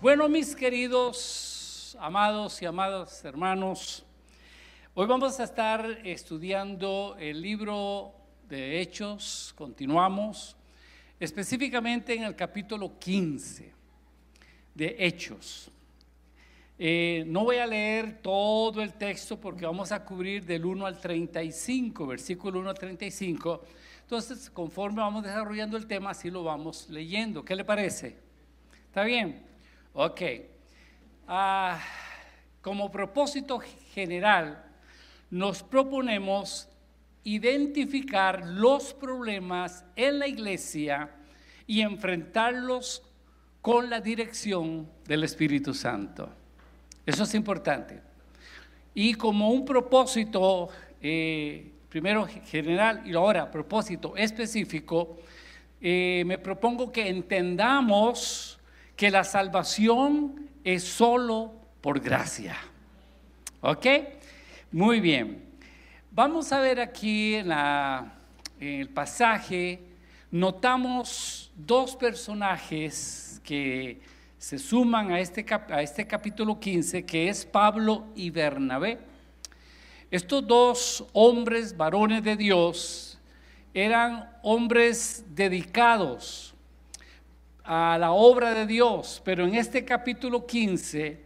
Bueno, mis queridos, amados y amadas hermanos, hoy vamos a estar estudiando el libro de Hechos, continuamos, específicamente en el capítulo 15 de Hechos. Eh, no voy a leer todo el texto porque vamos a cubrir del 1 al 35, versículo 1 al 35. Entonces, conforme vamos desarrollando el tema, así lo vamos leyendo. ¿Qué le parece? ¿Está bien? Ok. Ah, como propósito general, nos proponemos identificar los problemas en la iglesia y enfrentarlos con la dirección del Espíritu Santo. Eso es importante. Y como un propósito, eh, primero general y ahora propósito específico, eh, me propongo que entendamos que la salvación es solo por gracia. ¿Ok? Muy bien. Vamos a ver aquí en, el pasaje, notamos dos personajes que se suman a este, a este capítulo 15, que es Pablo y Bernabé. Estos dos hombres, varones de Dios, eran hombres dedicados, a la obra de Dios, pero en este capítulo 15,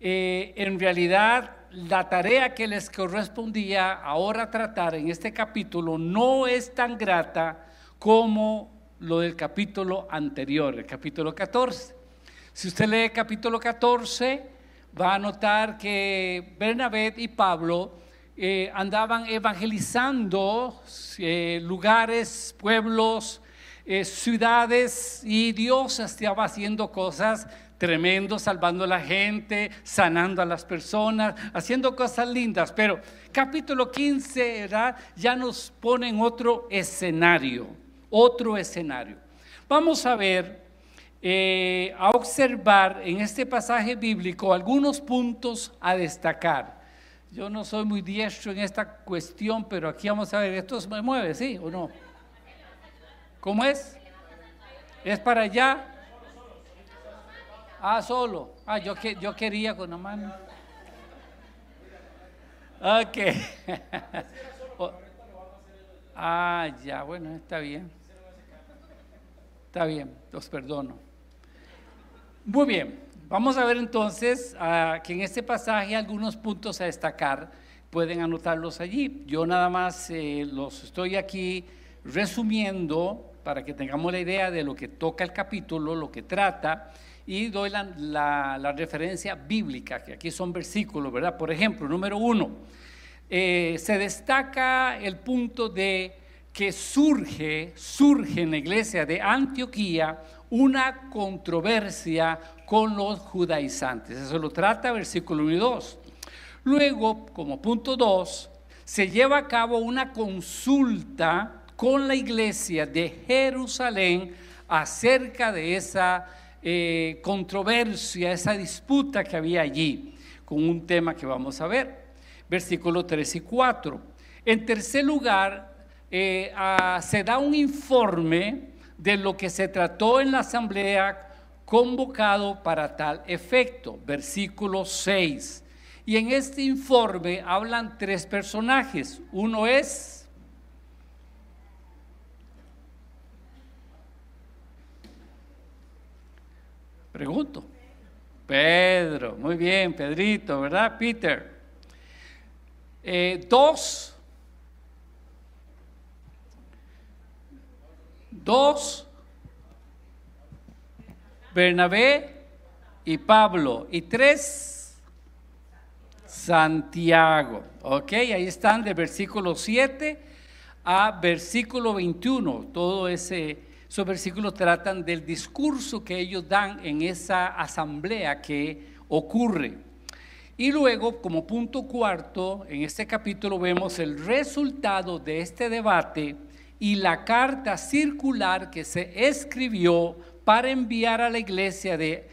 eh, en realidad la tarea que les correspondía ahora tratar en este capítulo no es tan grata como lo del capítulo anterior, el capítulo 14. Si usted lee el capítulo 14, va a notar que Bernabé y Pablo eh, andaban evangelizando eh, lugares, pueblos, eh, ciudades y Dios estaba haciendo cosas tremendas, salvando a la gente, sanando a las personas, haciendo cosas lindas. Pero capítulo 15 ya nos pone en otro escenario, otro escenario. Vamos a ver, a observar en este pasaje bíblico algunos puntos a destacar. Yo no soy muy diestro en esta cuestión, pero aquí vamos a ver, ¿esto se mueve, sí o no? ¿Cómo es? ¿Es para allá? Ah, solo. Ah, yo, que, yo quería con la mano. Ok. ah, ya, bueno, está bien. Está bien, los perdono. Muy bien, vamos a ver entonces uh, que en este pasaje algunos puntos a destacar. Pueden anotarlos allí. Yo nada más eh, los estoy aquí resumiendo para que tengamos la idea de lo que toca el capítulo, lo que trata, y doy la, referencia bíblica, que aquí son versículos, ¿verdad? Por ejemplo, número uno, eh, se destaca el punto de que surge, surge en la iglesia de Antioquía una controversia con los judaizantes. Eso lo trata versículo 1 y 2. Luego, como punto 2, se lleva a cabo una consulta con la iglesia de Jerusalén acerca de esa eh, controversia, esa disputa que había allí, con un tema que vamos a ver, versículos 3 y 4. En tercer lugar, eh, se da un informe de lo que se trató en la asamblea convocado para tal efecto, versículo 6. Y en este informe hablan tres personajes. Uno es Pregunto. Pedro, muy bien, Pedrito, ¿verdad? Peter. Eh, dos. Dos. Bernabé y Pablo. Y tres. Santiago. Ok, ahí están de versículo 7 a versículo 21. Todo ese esos versículos tratan del discurso que ellos dan en esa asamblea que ocurre. Y luego, como punto cuarto, en este capítulo vemos el resultado de este debate y la carta circular que se escribió para enviar a la iglesia de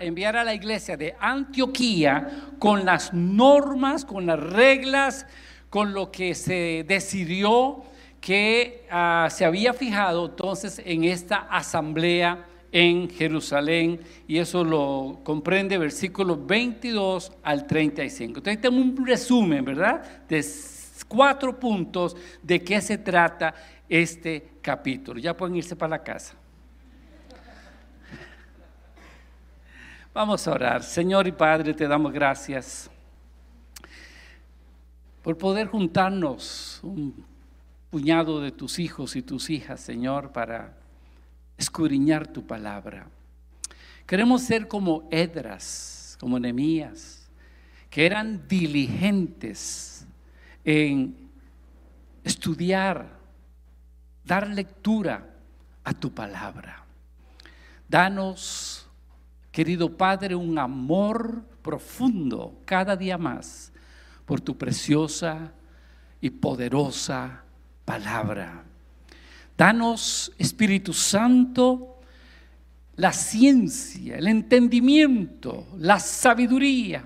enviar a la iglesia de Antioquía con las normas, con las reglas, con lo que se decidió que ah, se había fijado entonces en esta asamblea en Jerusalén y eso lo comprende versículos 22 al 35. Entonces tenemos un resumen, ¿verdad? De cuatro puntos de qué se trata este capítulo. Ya pueden irse para la casa. Vamos a orar. Señor y Padre, te damos gracias por poder juntarnos un puñado de tus hijos y tus hijas, Señor, para escudriñar tu palabra. Queremos ser como Edras, como Nehemías, que eran diligentes en estudiar, dar lectura a tu palabra. Danos, querido Padre, un amor profundo cada día más por tu preciosa y poderosa palabra. Danos, Espíritu Santo, la ciencia, el entendimiento, la sabiduría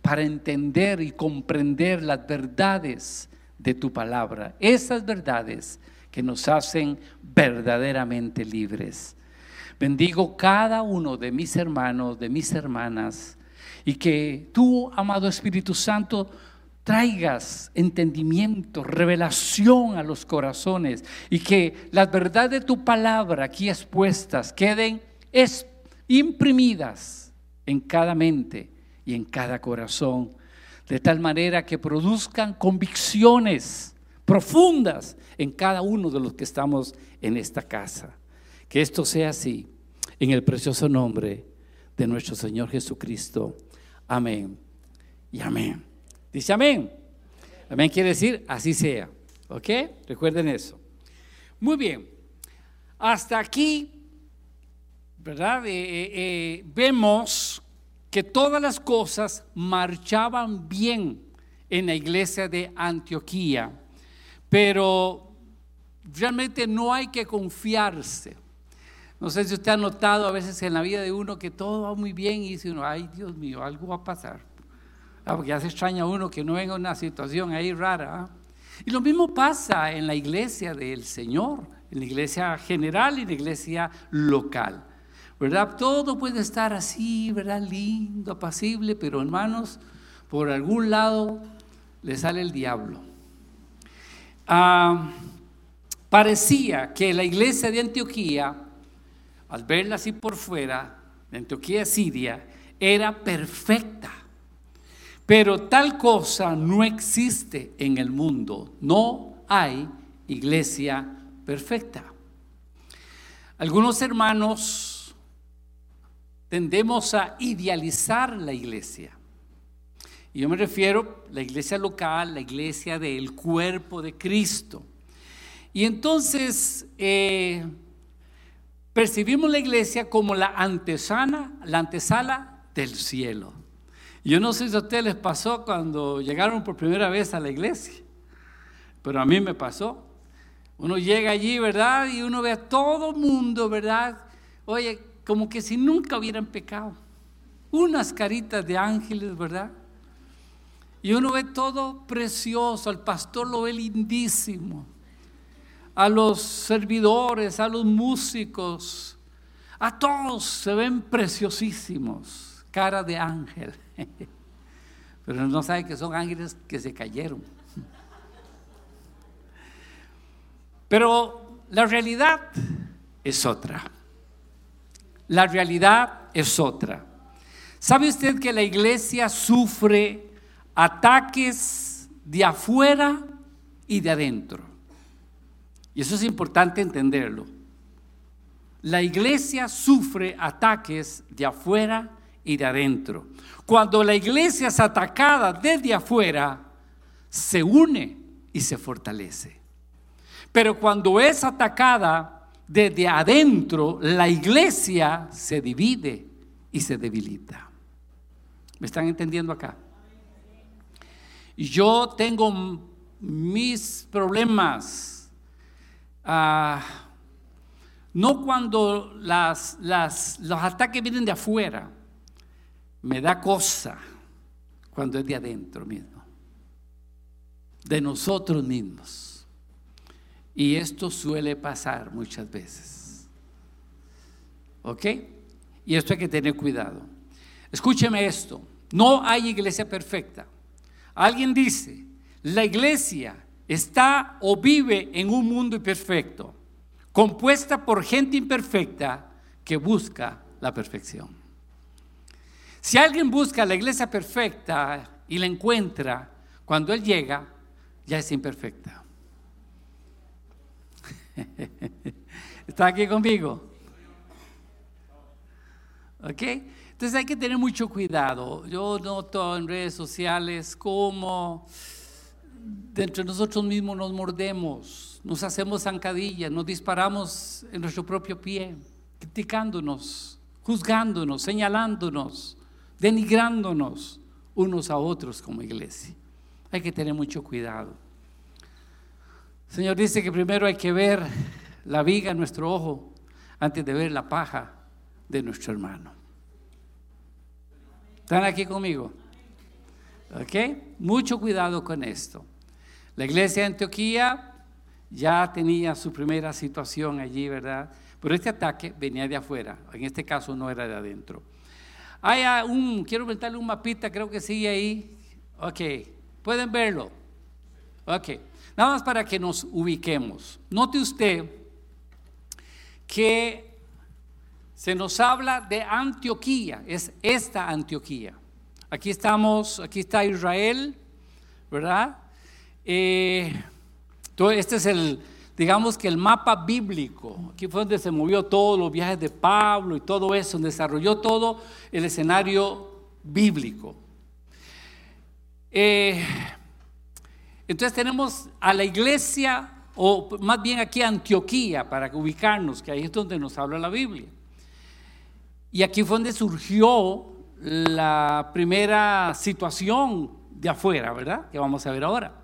para entender y comprender las verdades de tu palabra, esas verdades que nos hacen verdaderamente libres. Bendigo cada uno de mis hermanos, de mis hermanas, y que tú, amado Espíritu Santo, traigas entendimiento, revelación a los corazones y que las verdades de tu palabra aquí expuestas queden imprimidas en cada mente y en cada corazón, de tal manera que produzcan convicciones profundas en cada uno de los que estamos en esta casa. Que esto sea así, en el precioso nombre de nuestro Señor Jesucristo. Amén y amén. Dice amén. Amén quiere decir así sea. ¿Ok? Recuerden eso. Muy bien. Hasta aquí, ¿verdad? Eh, eh, eh, vemos que todas las cosas marchaban bien en la iglesia de Antioquía, pero realmente no hay que confiarse. No sé si usted ha notado a veces en la vida de uno que todo va muy bien y dice uno, ay Dios mío, algo va a pasar. Ah, porque ya se extraña uno que no venga una situación ahí rara. ¿ah? Y lo mismo pasa en la iglesia del Señor, en la iglesia general y en la iglesia local. ¿Verdad? Todo puede estar así, ¿verdad? Lindo, apacible, pero hermanos, por algún lado le sale el diablo. Ah, parecía que la iglesia de Antioquía, al verla así por fuera, de Antioquía, Siria, era perfecta pero tal cosa no existe en el mundo. No hay iglesia perfecta. Algunos hermanos tendemos a idealizar la iglesia. Y yo me refiero a la iglesia local, la iglesia del cuerpo de Cristo. Y entonces eh, percibimos la iglesia como la antesana, la antesala del cielo. Yo no sé si a ustedes les pasó cuando llegaron por primera vez a la iglesia, pero a mí me pasó. Uno llega allí, ¿verdad? Y uno ve a todo mundo, ¿verdad? Oye, como que si nunca hubieran pecado. Unas caritas de ángeles, ¿verdad? Y uno ve todo precioso, al pastor lo ve lindísimo, a los servidores, a los músicos, a todos se ven preciosísimos, cara de ángel. Pero no sabe que son ángeles que se cayeron. Pero la realidad es otra. La realidad es otra. ¿Sabe usted que la iglesia sufre ataques de afuera y de adentro? Y eso es importante entenderlo. La iglesia sufre ataques de afuera y de adentro. Cuando la iglesia es atacada desde afuera, se une y se fortalece. Pero cuando es atacada desde adentro, la iglesia se divide y se debilita. ¿Me están entendiendo acá? Yo tengo mis problemas. Ah, no cuando las, los ataques vienen de afuera, me da cosa cuando es de adentro mismo, de nosotros mismos. Y esto suele pasar muchas veces. ¿Ok? Y esto hay que tener cuidado. Escúcheme esto. No hay iglesia perfecta. Alguien dice, la iglesia está o vive en un mundo imperfecto, compuesta por gente imperfecta que busca la perfección. Si alguien busca la iglesia perfecta y la encuentra, cuando él llega, ya es imperfecta. ¿Está aquí conmigo? ¿Ok? Entonces hay que tener mucho cuidado. Yo noto en redes sociales cómo de nosotros mismos nos mordemos, nos hacemos zancadillas, nos disparamos en nuestro propio pie, criticándonos, juzgándonos, señalándonos, denigrándonos unos a otros como iglesia. Hay que tener mucho cuidado. El Señor dice que primero hay que ver la viga en nuestro ojo antes de ver la paja de nuestro hermano. ¿Están aquí conmigo? ¿Ok? Mucho cuidado con esto. La iglesia de Antioquía ya tenía su primera situación allí, ¿verdad? Pero este ataque venía de afuera, en este caso no era de adentro. Hay un, quiero inventarle un mapita, creo que sigue ahí. Ok, pueden verlo. Ok, nada más para que nos ubiquemos. Note usted que se nos habla de Antioquía, es esta Antioquía. Aquí estamos, aquí está Israel, ¿verdad? Eh, este es el, digamos que el mapa bíblico. Aquí fue donde se movió todos los viajes de Pablo y todo eso, donde desarrolló todo el escenario bíblico. Eh, entonces tenemos a la iglesia, o más bien aquí Antioquía, para ubicarnos, que ahí es donde nos habla la Biblia. Y aquí fue donde surgió la primera situación de afuera, ¿verdad? Que vamos a ver ahora.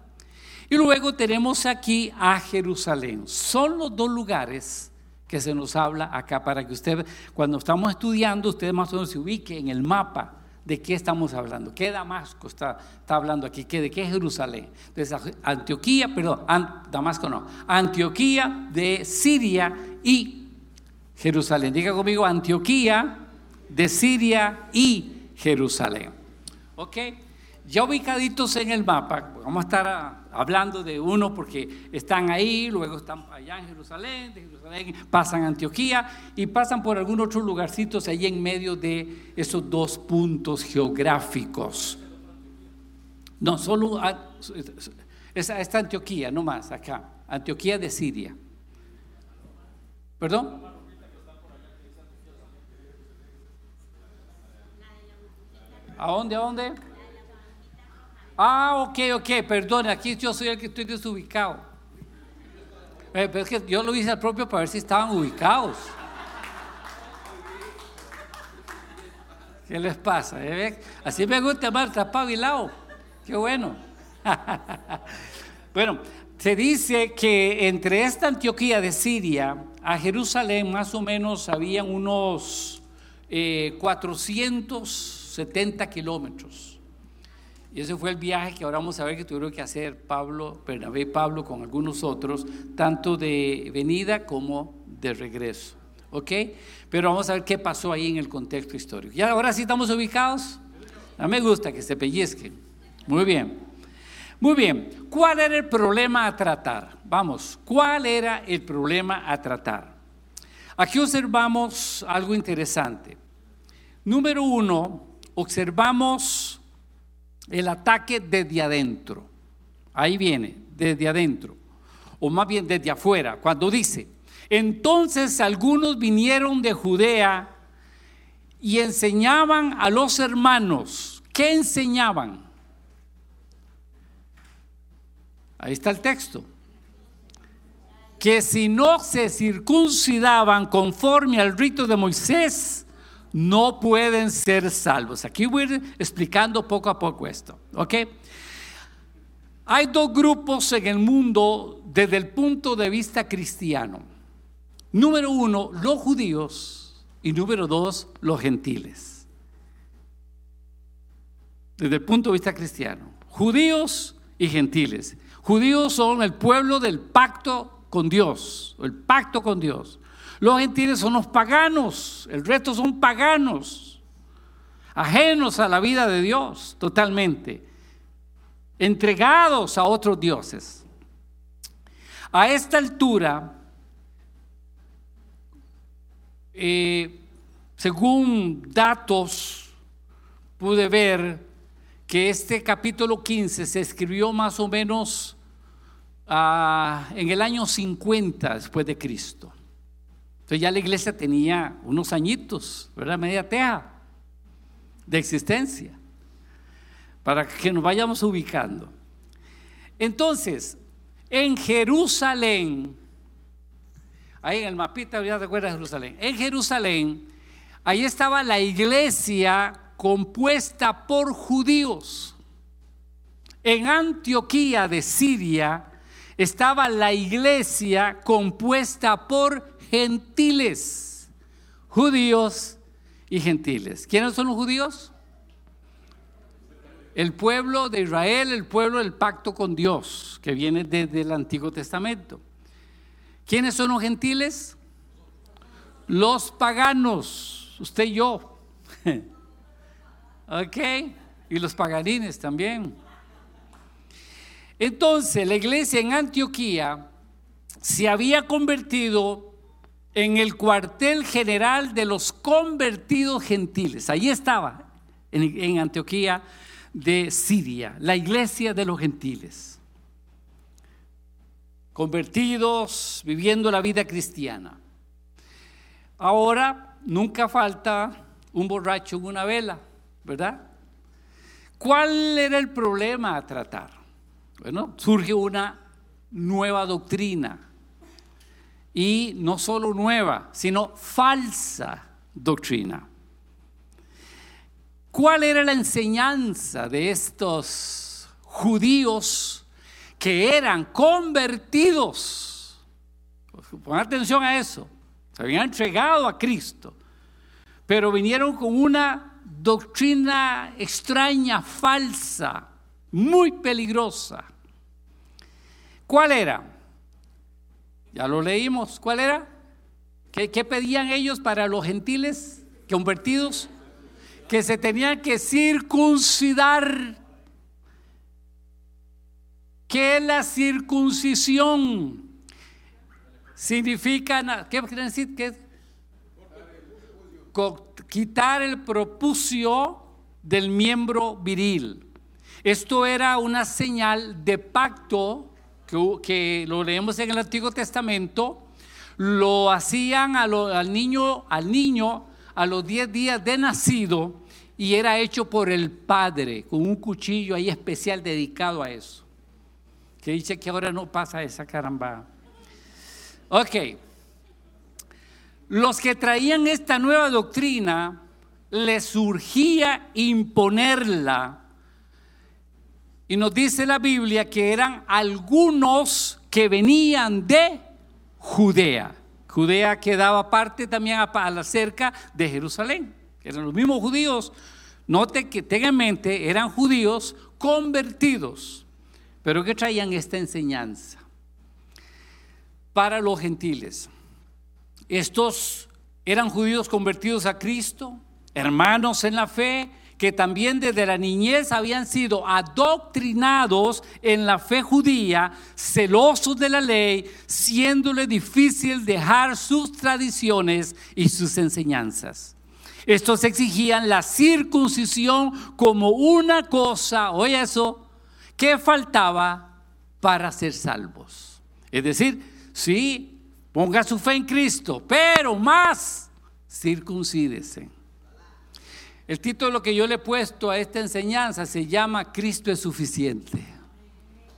Y luego tenemos aquí a Jerusalén. Son los dos lugares que se nos habla acá para que usted, cuando estamos estudiando, usted más o menos se ubique en el mapa de qué estamos hablando. ¿Qué Damasco está, hablando aquí? ¿Qué, ¿De qué Jerusalén? De Antioquía, perdón, Damasco no. Antioquía de Siria y Jerusalén. Diga conmigo, Antioquía de Siria y Jerusalén. ¿Ok? Ya ubicaditos en el mapa, vamos a estar ah, hablando de uno porque están ahí, luego están allá en Jerusalén, de Jerusalén pasan a Antioquía y pasan por algunos otros lugarcitos ahí en medio de esos dos puntos geográficos. No, solo esta, esta Antioquía, no más, acá, Antioquía de Siria. ¿Perdón? ¿A dónde? ¿A dónde? Ah, ok, ok, perdón, aquí yo soy el que estoy desubicado. Eh, pero es que yo lo hice al propio para ver si estaban ubicados. ¿Qué les pasa? Eh? Así me gusta Marta, pavilao. Qué bueno. bueno, se dice que entre esta Antioquía de Siria a Jerusalén más o menos habían unos eh, 400 70 kilómetros. Y ese fue el viaje que ahora vamos a ver que tuvieron que hacer Pablo, Bernabé y Pablo con algunos otros, tanto de venida como de regreso. ¿Ok? Pero vamos a ver qué pasó ahí en el contexto histórico. ¿Y ahora sí estamos ubicados? A me gusta que se pellizquen. Muy bien. Muy bien. ¿Cuál era el problema a tratar? Vamos, ¿cuál era el problema a tratar? Aquí observamos algo interesante. Número uno, observamos el ataque desde adentro. Ahí viene, desde adentro. O más bien desde afuera. Cuando dice, entonces algunos vinieron de Judea y enseñaban a los hermanos. ¿Qué enseñaban? Ahí está el texto. Que si no se circuncidaban conforme al rito de Moisés, no pueden ser salvos. Aquí voy a ir explicando poco a poco esto. ¿Ok? Hay dos grupos en el mundo desde el punto de vista cristiano. Número uno, los judíos y número dos, los gentiles. Desde el punto de vista cristiano. Judíos y gentiles. Judíos son el pueblo del pacto con Dios, el pacto con Dios. Los gentiles son los paganos, el resto son paganos, ajenos a la vida de Dios totalmente, entregados a otros dioses. A esta altura, eh, según datos, pude ver que este capítulo 15 se escribió más o menos ah, en el año 50 después de Cristo. Entonces ya la iglesia tenía unos añitos, ¿verdad? Media teja de existencia, para que nos vayamos ubicando. Entonces, en Jerusalén, ahí en el mapita, ya te acuerdas de Jerusalén, en Jerusalén, ahí estaba la iglesia compuesta por judíos. En Antioquía de Siria estaba la iglesia compuesta por gentiles, judíos y gentiles. ¿Quiénes son los judíos? El pueblo de Israel, el pueblo del pacto con Dios, que viene desde el Antiguo Testamento. ¿Quiénes son los gentiles? Los paganos, usted y yo. ¿Ok? Y los paganines también. Entonces, la iglesia en Antioquía se había convertido en el cuartel general de los convertidos gentiles. Ahí estaba, en, Antioquía de Siria, la iglesia de los gentiles. Convertidos, viviendo la vida cristiana. Ahora, nunca falta un borracho en una vela. ¿verdad? ¿Cuál era el problema a tratar? Bueno, surge una nueva doctrina. Y no solo nueva, sino falsa doctrina. ¿Cuál era la enseñanza de estos judíos que eran convertidos? Pon atención a eso. Se habían entregado a Cristo, pero vinieron con una doctrina extraña, falsa, muy peligrosa. ¿Cuál era? Ya lo leímos. ¿Cuál era? ¿Qué, pedían ellos para los gentiles convertidos? Que se tenían que circuncidar. ¿Qué es la circuncisión? Significa, ¿qué quiere decir? Quitar el propucio del miembro viril. Esto era una señal de pacto que, lo leemos en el Antiguo Testamento. Lo hacían al, niño, al niño a los 10 días de nacido y era hecho por el padre con un cuchillo ahí especial dedicado a eso. Que dice que ahora no pasa esa caramba. Ok. Los que traían esta nueva doctrina les surgía imponerla. Y nos dice la Biblia que eran algunos que venían de Judea. Judea quedaba parte también a la cerca de Jerusalén. Eran los mismos judíos. Note que tengan en mente, eran judíos convertidos, pero que traían esta enseñanza para los gentiles. Estos eran judíos convertidos a Cristo, hermanos en la fe, que también desde la niñez habían sido adoctrinados en la fe judía, celosos de la ley, siéndole difícil dejar sus tradiciones y sus enseñanzas. Estos exigían la circuncisión como una cosa, oye eso, que faltaba para ser salvos. Es decir, sí, Ponga su fe en Cristo, pero más circuncídese. El título que yo le he puesto a esta enseñanza se llama Cristo es suficiente.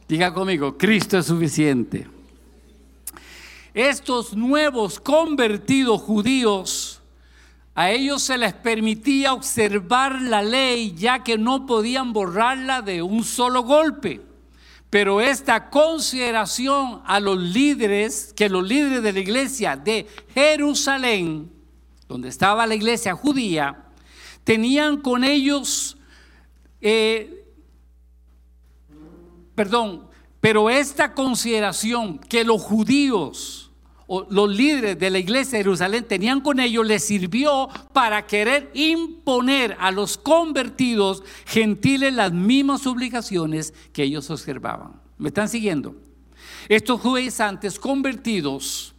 Diga conmigo, Cristo es suficiente. Estos nuevos convertidos judíos, a ellos se les permitía observar la ley ya que no podían borrarla de un solo golpe. Pero esta consideración a los líderes, que los líderes de la iglesia de Jerusalén, donde estaba la iglesia judía, tenían con ellos, eh, perdón, Pero esta consideración que los judíos o los líderes de la iglesia de Jerusalén tenían con ellos les sirvió para querer imponer a los convertidos gentiles las mismas obligaciones que ellos observaban. ¿Me están siguiendo? Estos judaizantes convertidos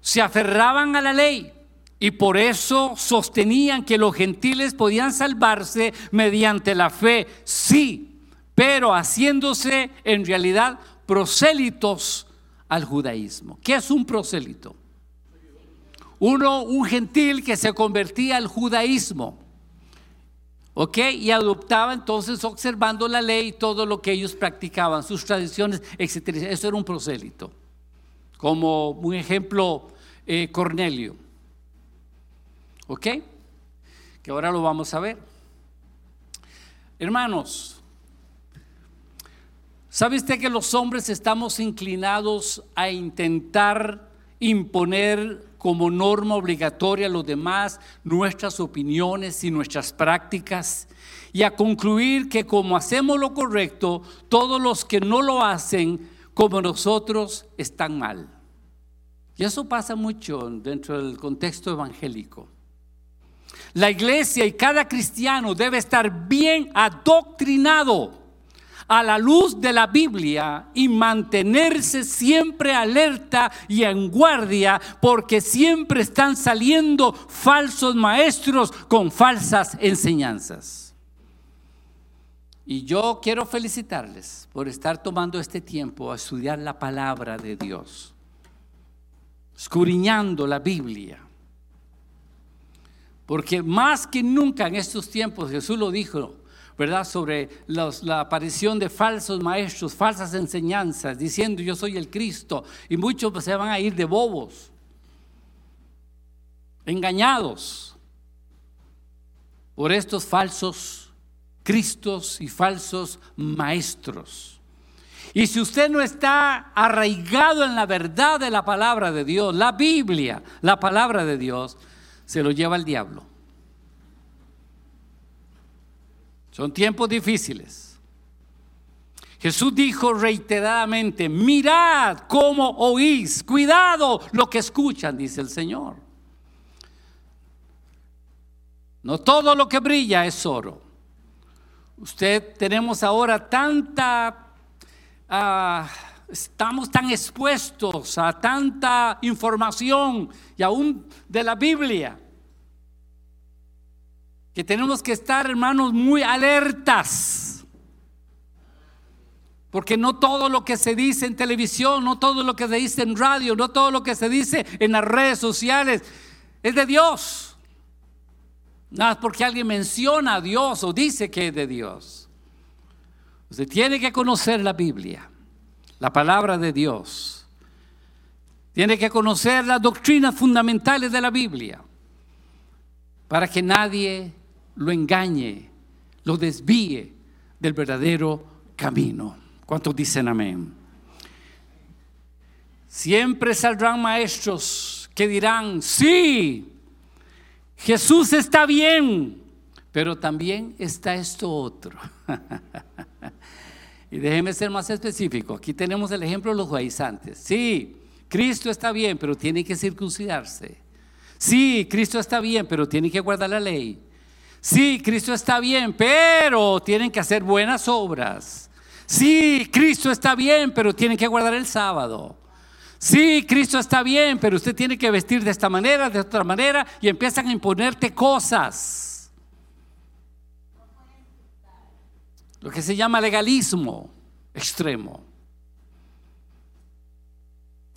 se aferraban a la ley y por eso sostenían que los gentiles podían salvarse mediante la fe, sí, pero haciéndose en realidad prosélitos al judaísmo. ¿Qué es un prosélito? Uno, un gentil que se convertía al judaísmo. ¿Ok? Y adoptaba entonces observando la ley todo lo que ellos practicaban, sus tradiciones, etc. Eso era un prosélito. Como un ejemplo, eh, Cornelio. ¿Ok? Que ahora lo vamos a ver. Hermanos, ¿sabe usted que los hombres estamos inclinados a intentar imponer como norma obligatoria a los demás nuestras opiniones y nuestras prácticas y a concluir que como hacemos lo correcto, todos los que no lo hacen como nosotros están mal? Y eso pasa mucho dentro del contexto evangélico. La iglesia y cada cristiano debe estar bien adoctrinado a la luz de la Biblia y mantenerse siempre alerta y en guardia porque siempre están saliendo falsos maestros con falsas enseñanzas. Y yo quiero felicitarles por estar tomando este tiempo a estudiar la palabra de Dios, escudriñando la Biblia porque más que nunca en estos tiempos, Jesús lo dijo, ¿verdad? Sobre la aparición de falsos maestros, falsas enseñanzas, diciendo yo soy el Cristo. Y muchos se van a ir de bobos, engañados por estos falsos Cristos y falsos maestros. Y si usted no está arraigado en la verdad de la palabra de Dios, la Biblia, la palabra de Dios, se lo lleva el diablo. Son tiempos difíciles. Jesús dijo reiteradamente, mirad cómo oís, cuidado lo que escuchan, dice el Señor. No todo lo que brilla es oro. Usted tenemos ahora tanta, ah, estamos tan expuestos a tanta información y aún de la Biblia que tenemos que estar, hermanos, muy alertas. Porque no todo lo que se dice en televisión, no todo lo que se dice en radio, no todo lo que se dice en las redes sociales es de Dios. Nada porque alguien menciona a Dios o dice que es de Dios. Usted tiene que conocer la Biblia, la palabra de Dios. Tiene que conocer las doctrinas fundamentales de la Biblia para que nadie lo engañe, lo desvíe del verdadero camino. ¿Cuántos dicen amén? Siempre saldrán maestros que dirán, sí, Jesús está bien, pero también está esto otro. y déjeme ser más específico. Aquí tenemos el ejemplo de los judaizantes. Sí, Cristo está bien, pero tiene que circuncidarse. Sí, Cristo está bien, pero tiene que guardar la ley. Sí, Cristo está bien, pero tienen que hacer buenas obras. Sí, Cristo está bien, pero tienen que guardar el sábado. Sí, Cristo está bien, pero usted tiene que vestir de esta manera, de otra manera, y empiezan a imponerte cosas. Lo que se llama legalismo extremo.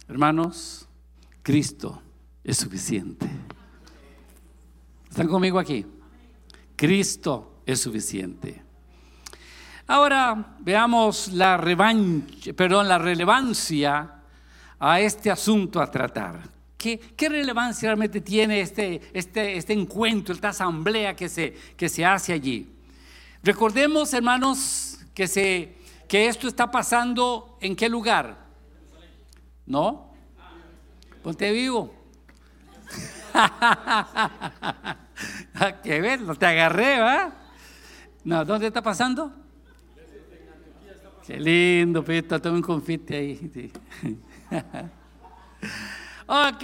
Hermanos, Cristo es suficiente. ¿Están conmigo aquí? Cristo es suficiente. Ahora veamos la, perdón, la relevancia a este asunto a tratar. ¿Qué, ¿Qué, relevancia realmente tiene este, este, este encuentro, esta asamblea que se, que se hace allí? Recordemos, hermanos, que, se, que esto está pasando en qué lugar? ¿No? Ponte vivo. que ver, no te agarré, ¿va? No, ¿dónde está pasando? Qué lindo, Pito, tengo un confite ahí. ok,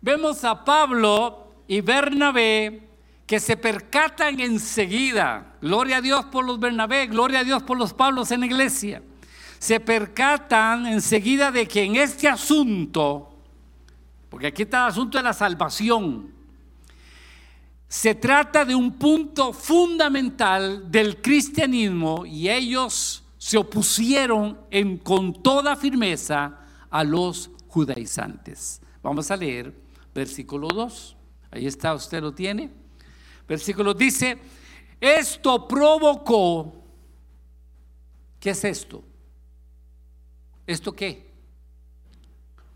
vemos a Pablo y Bernabé que se percatan enseguida. Gloria a Dios por los Bernabé, gloria a Dios por los Pablos en la iglesia. Se percatan enseguida de que en este asunto, porque aquí está el asunto de la salvación, se trata de un punto fundamental del cristianismo y ellos se opusieron con toda firmeza a los judaizantes. Vamos a leer versículo 2. Ahí está, usted lo tiene. Versículo dice, esto provocó, ¿qué es esto? ¿Esto qué?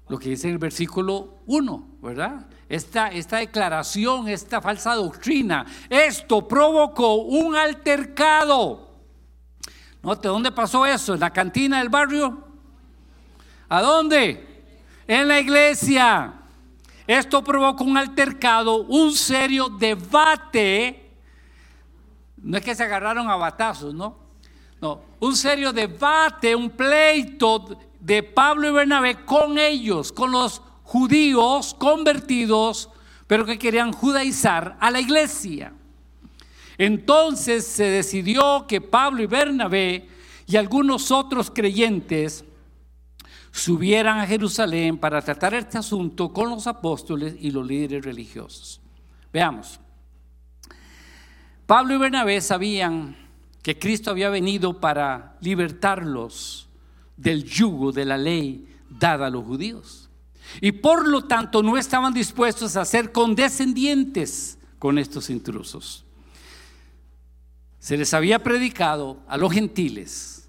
Lo que dice en el versículo 1, ¿verdad? Esta, esta declaración, esta falsa doctrina, esto provocó un altercado Note, ¿dónde pasó eso? ¿En la cantina del barrio? ¿A dónde? En la iglesia. Esto provocó un altercado, un serio debate. No es que se agarraron a batazos, ¿no? No, un serio debate, un pleito de Pablo y Bernabé con ellos, con los judíos convertidos, pero que querían judaizar a la iglesia. Entonces se decidió que Pablo y Bernabé y algunos otros creyentes subieran a Jerusalén para tratar este asunto con los apóstoles y los líderes religiosos. Veamos. Pablo y Bernabé sabían que Cristo había venido para libertarlos del yugo de la ley dada a los judíos. Y por lo tanto no estaban dispuestos a ser condescendientes con estos intrusos se les había predicado a los gentiles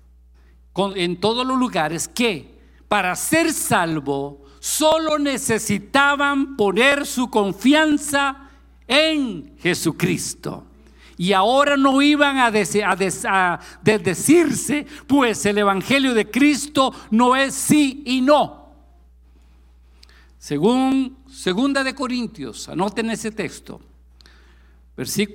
en todos los lugares que para ser salvo solo necesitaban poner su confianza en Jesucristo. Y ahora no iban a, decirse, pues el Evangelio de Cristo no es sí y no. Según Segunda de Corintios, anoten ese texto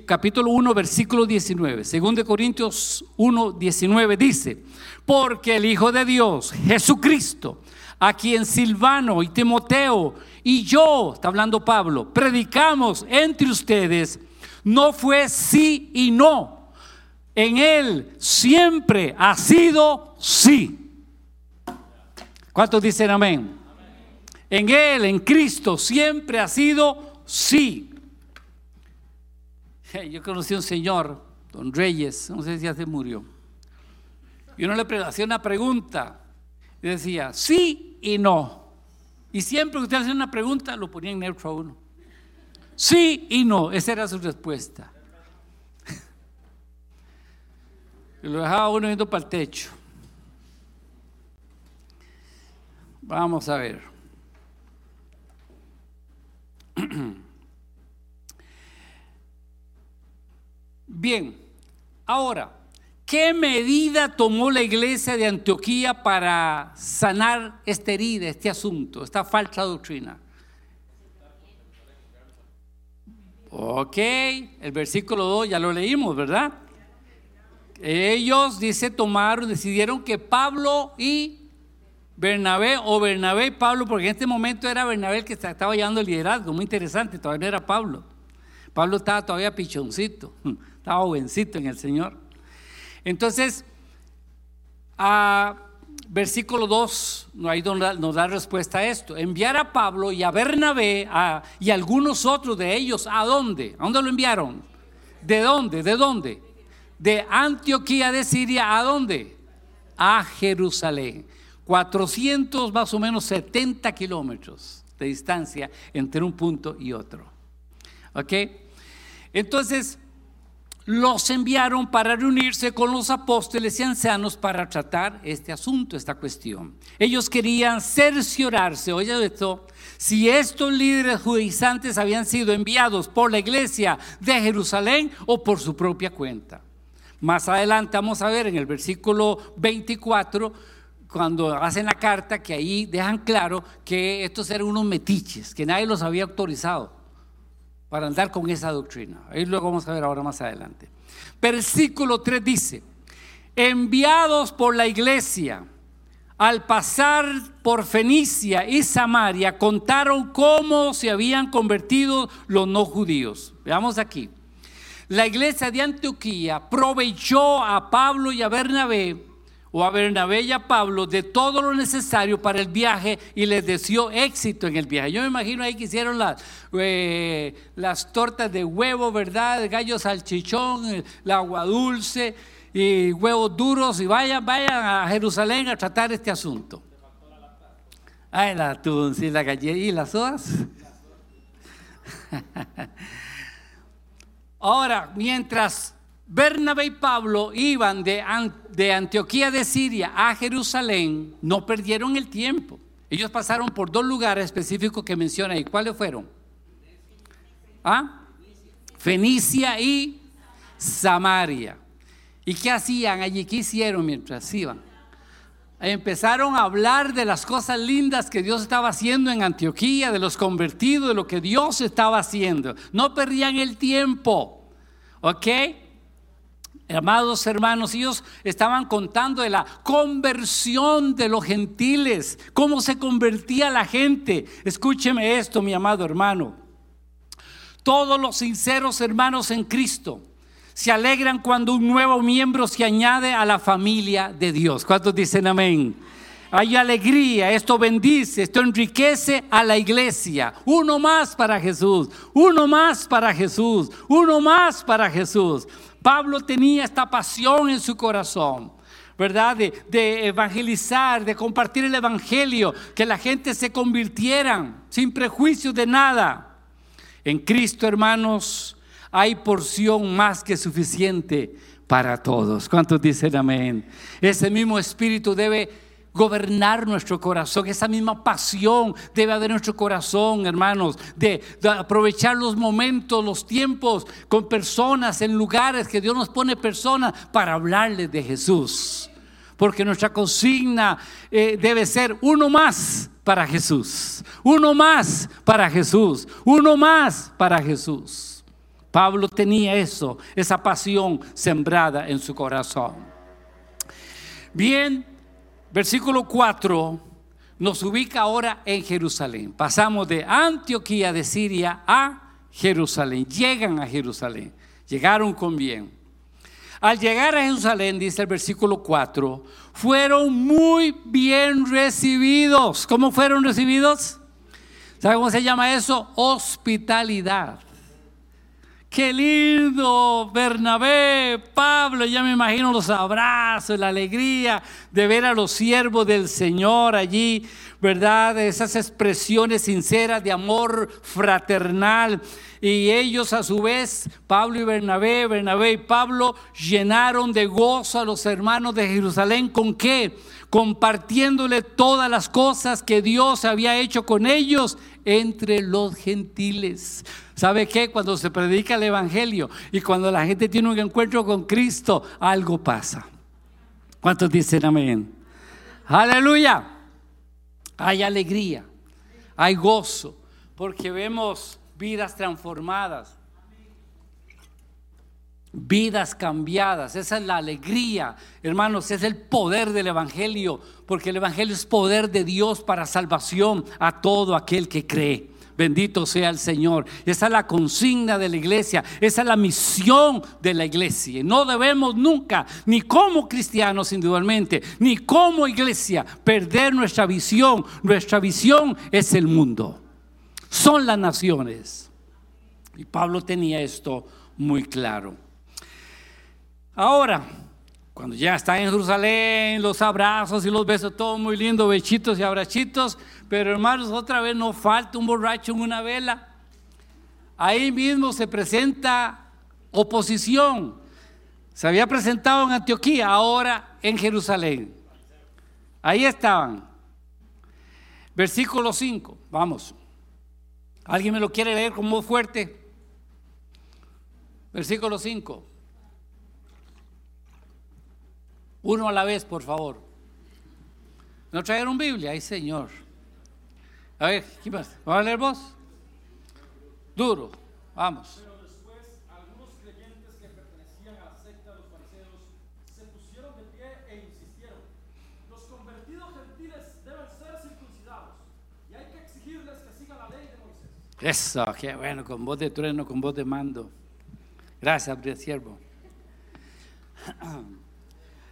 capítulo 1, versículo 19. Según de Corintios 1, 19 dice, porque el Hijo de Dios, Jesucristo, a quien Silvano y Timoteo y yo, está hablando Pablo, predicamos entre ustedes, no fue sí y no. En Él siempre ha sido sí. ¿Cuántos dicen amén? En Él, en Cristo, siempre ha sido sí. Yo conocí a un señor, don Reyes, no sé si ya se murió. Y uno le hacía una pregunta y decía, sí y no. Y siempre que usted hacía una pregunta, lo ponía en neutro a uno. Sí y no, esa era su respuesta. Y lo dejaba uno viendo para el techo. Vamos a ver. Bien, ahora, ¿qué medida tomó la iglesia de Antioquía para sanar esta herida, este asunto, esta falsa doctrina? Ok, el versículo 2 ya lo leímos, ¿verdad? Ellos, dice, tomaron, decidieron que Pablo y Bernabé, o Bernabé y Pablo, porque en este momento era Bernabé el que estaba llevando el liderazgo, muy interesante, todavía no era Pablo. Pablo estaba todavía pichoncito estaba jovencito en el Señor. Entonces, a versículo 2, ahí nos da respuesta a esto. Enviar a Pablo y a Bernabé y algunos otros de ellos, ¿a dónde? ¿A dónde lo enviaron? ¿De dónde? ¿De dónde? De Antioquía de Siria, ¿a dónde? A Jerusalén. 400 más o menos 70 kilómetros de distancia entre un punto y otro. ¿Ok? Entonces, los enviaron para reunirse con los apóstoles y ancianos para tratar este asunto, esta cuestión. Ellos querían cerciorarse, oye esto, si estos líderes judaizantes habían sido enviados por la iglesia de Jerusalén o por su propia cuenta. Más adelante vamos a ver en el versículo 24, cuando hacen la carta, que ahí dejan claro que estos eran unos metiches, que nadie los había autorizado para andar con esa doctrina. Ahí luego vamos a ver ahora más adelante. Versículo 3 dice, enviados por la iglesia, al pasar por Fenicia y Samaria, contaron cómo se habían convertido los no judíos. Veamos aquí. La iglesia de Antioquía proveyó a Pablo y a Bernabé, o a Bernabé y a Pablo, de todo lo necesario para el viaje y les deseó éxito en el viaje. Yo me imagino ahí que hicieron las, eh, las tortas de huevo, ¿verdad? El gallo salchichón, el agua dulce y huevos duros y vayan, vayan a Jerusalén a tratar este asunto. Ay, la atún, sí, la galleta y las sodas. Ahora, mientras Bernabé y Pablo iban de, Antioquía de Siria a Jerusalén, no perdieron el tiempo. Ellos pasaron por dos lugares específicos que menciona ahí. ¿Cuáles fueron? ¿Ah? Fenicia y Samaria. ¿Y qué hacían allí? ¿Qué hicieron mientras iban? Empezaron a hablar de las cosas lindas que Dios estaba haciendo en Antioquía, de los convertidos, de lo que Dios estaba haciendo. No perdían el tiempo. ¿Ok? Amados hermanos, ellos estaban contando de la conversión de los gentiles, cómo se convertía la gente. Escúcheme esto, mi amado hermano. Todos los sinceros hermanos en Cristo se alegran cuando un nuevo miembro se añade a la familia de Dios. ¿Cuántos dicen amén? Hay alegría, esto bendice, esto enriquece a la iglesia. Uno más para Jesús, uno más para Jesús, uno más para Jesús. Pablo tenía esta pasión en su corazón. ¿verdad? De, evangelizar, de compartir el evangelio, que la gente se convirtieran sin prejuicio de nada. En Cristo, hermanos, hay porción más que suficiente para todos. ¿Cuántos dicen amén? Ese mismo espíritu debe gobernar nuestro corazón, esa misma pasión debe haber en nuestro corazón, hermanos, de, aprovechar los momentos, los tiempos con personas, en lugares que Dios nos pone personas para hablarles de Jesús. Porque nuestra consigna eh, debe ser uno más para Jesús, uno más para Jesús, uno más para Jesús. Pablo tenía eso, esa pasión sembrada en su corazón. Bien, versículo 4 nos ubica ahora en Jerusalén. Pasamos de Antioquía de Siria a Jerusalén. Llegan a Jerusalén. Llegaron con bien. Al llegar a Jerusalén, dice el versículo 4, fueron muy bien recibidos. ¿Cómo fueron recibidos? ¿Sabe cómo se llama eso? Hospitalidad. Qué lindo, Bernabé, Pablo, ya me imagino los abrazos, la alegría de ver a los siervos del Señor allí, ¿verdad? Esas expresiones sinceras de amor fraternal. Y ellos a su vez, Pablo y Bernabé, Bernabé y Pablo, llenaron de gozo a los hermanos de Jerusalén. ¿Con qué? Compartiéndole todas las cosas que Dios había hecho con ellos entre los gentiles. ¿Sabe qué? Cuando se predica el Evangelio y cuando la gente tiene un encuentro con Cristo, algo pasa. ¿Cuántos dicen amén? Aleluya. Hay alegría, hay gozo, porque vemos vidas transformadas, vidas cambiadas. Esa es la alegría, hermanos, es el poder del Evangelio, porque el Evangelio es poder de Dios para salvación a todo aquel que cree. Bendito sea el Señor. Esa es la consigna de la iglesia. Esa es la misión de la iglesia. No debemos nunca, ni como cristianos individualmente, ni como iglesia, perder nuestra visión. Nuestra visión es el mundo. Son las naciones. Y Pablo tenía esto muy claro. Ahora, cuando ya está en Jerusalén, los abrazos y los besos, todo muy lindo, bechitos y abrachitos, pero hermanos, otra vez no falta un borracho en una vela. Ahí mismo se presenta oposición. Se había presentado en Antioquía, ahora en Jerusalén. Ahí estaban. Versículo 5, vamos. ¿Alguien me lo quiere leer con voz fuerte? Versículo 5. Uno a la vez, por favor. ¿No trajeron Biblia? Ay, Señor. A ver, ¿qué más? ¿Vamos a leer vos? Duro, vamos. Eso, qué bueno, con voz de trueno, con voz de mando. Gracias, siervo.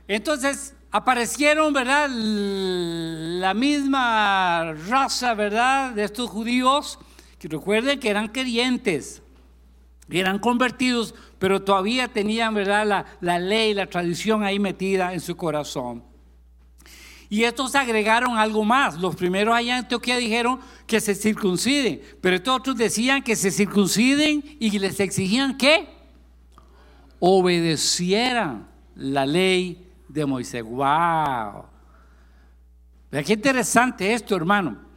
Entonces aparecieron, ¿verdad? La misma raza, ¿verdad? De estos judíos, que recuerden que eran creyentes, eran convertidos, pero todavía tenían, ¿verdad? La, la ley, la tradición ahí metida en su corazón. Y estos agregaron algo más. Los primeros allá en Antioquía dijeron que se circunciden, pero estos otros decían que se circunciden y les exigían que obedecieran la ley de Moisés. ¡Wow! Vea qué interesante esto, hermano.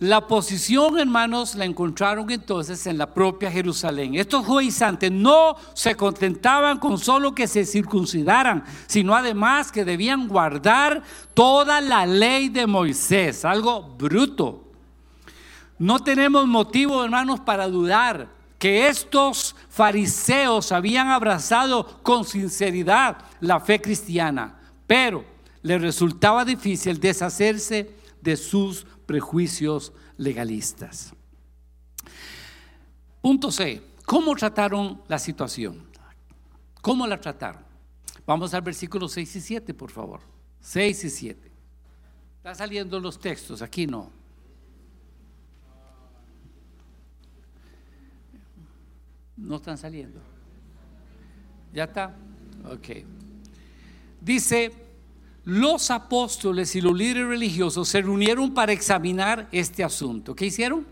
La posición, hermanos, la encontraron entonces en la propia Jerusalén. Estos judaizantes no se contentaban con solo que se circuncidaran, sino además que debían guardar toda la ley de Moisés, algo bruto. No tenemos motivo, hermanos, para dudar que estos fariseos habían abrazado con sinceridad la fe cristiana, pero les resultaba difícil deshacerse de sus prejuicios legalistas. Punto C. ¿Cómo trataron la situación? ¿Cómo la trataron? Vamos al versículo 6 y 7, por favor. 6 y 7. Está saliendo los textos, aquí no. No están saliendo. ¿Ya está? Ok. Dice, los apóstoles y los líderes religiosos se reunieron para examinar este asunto. ¿Qué hicieron?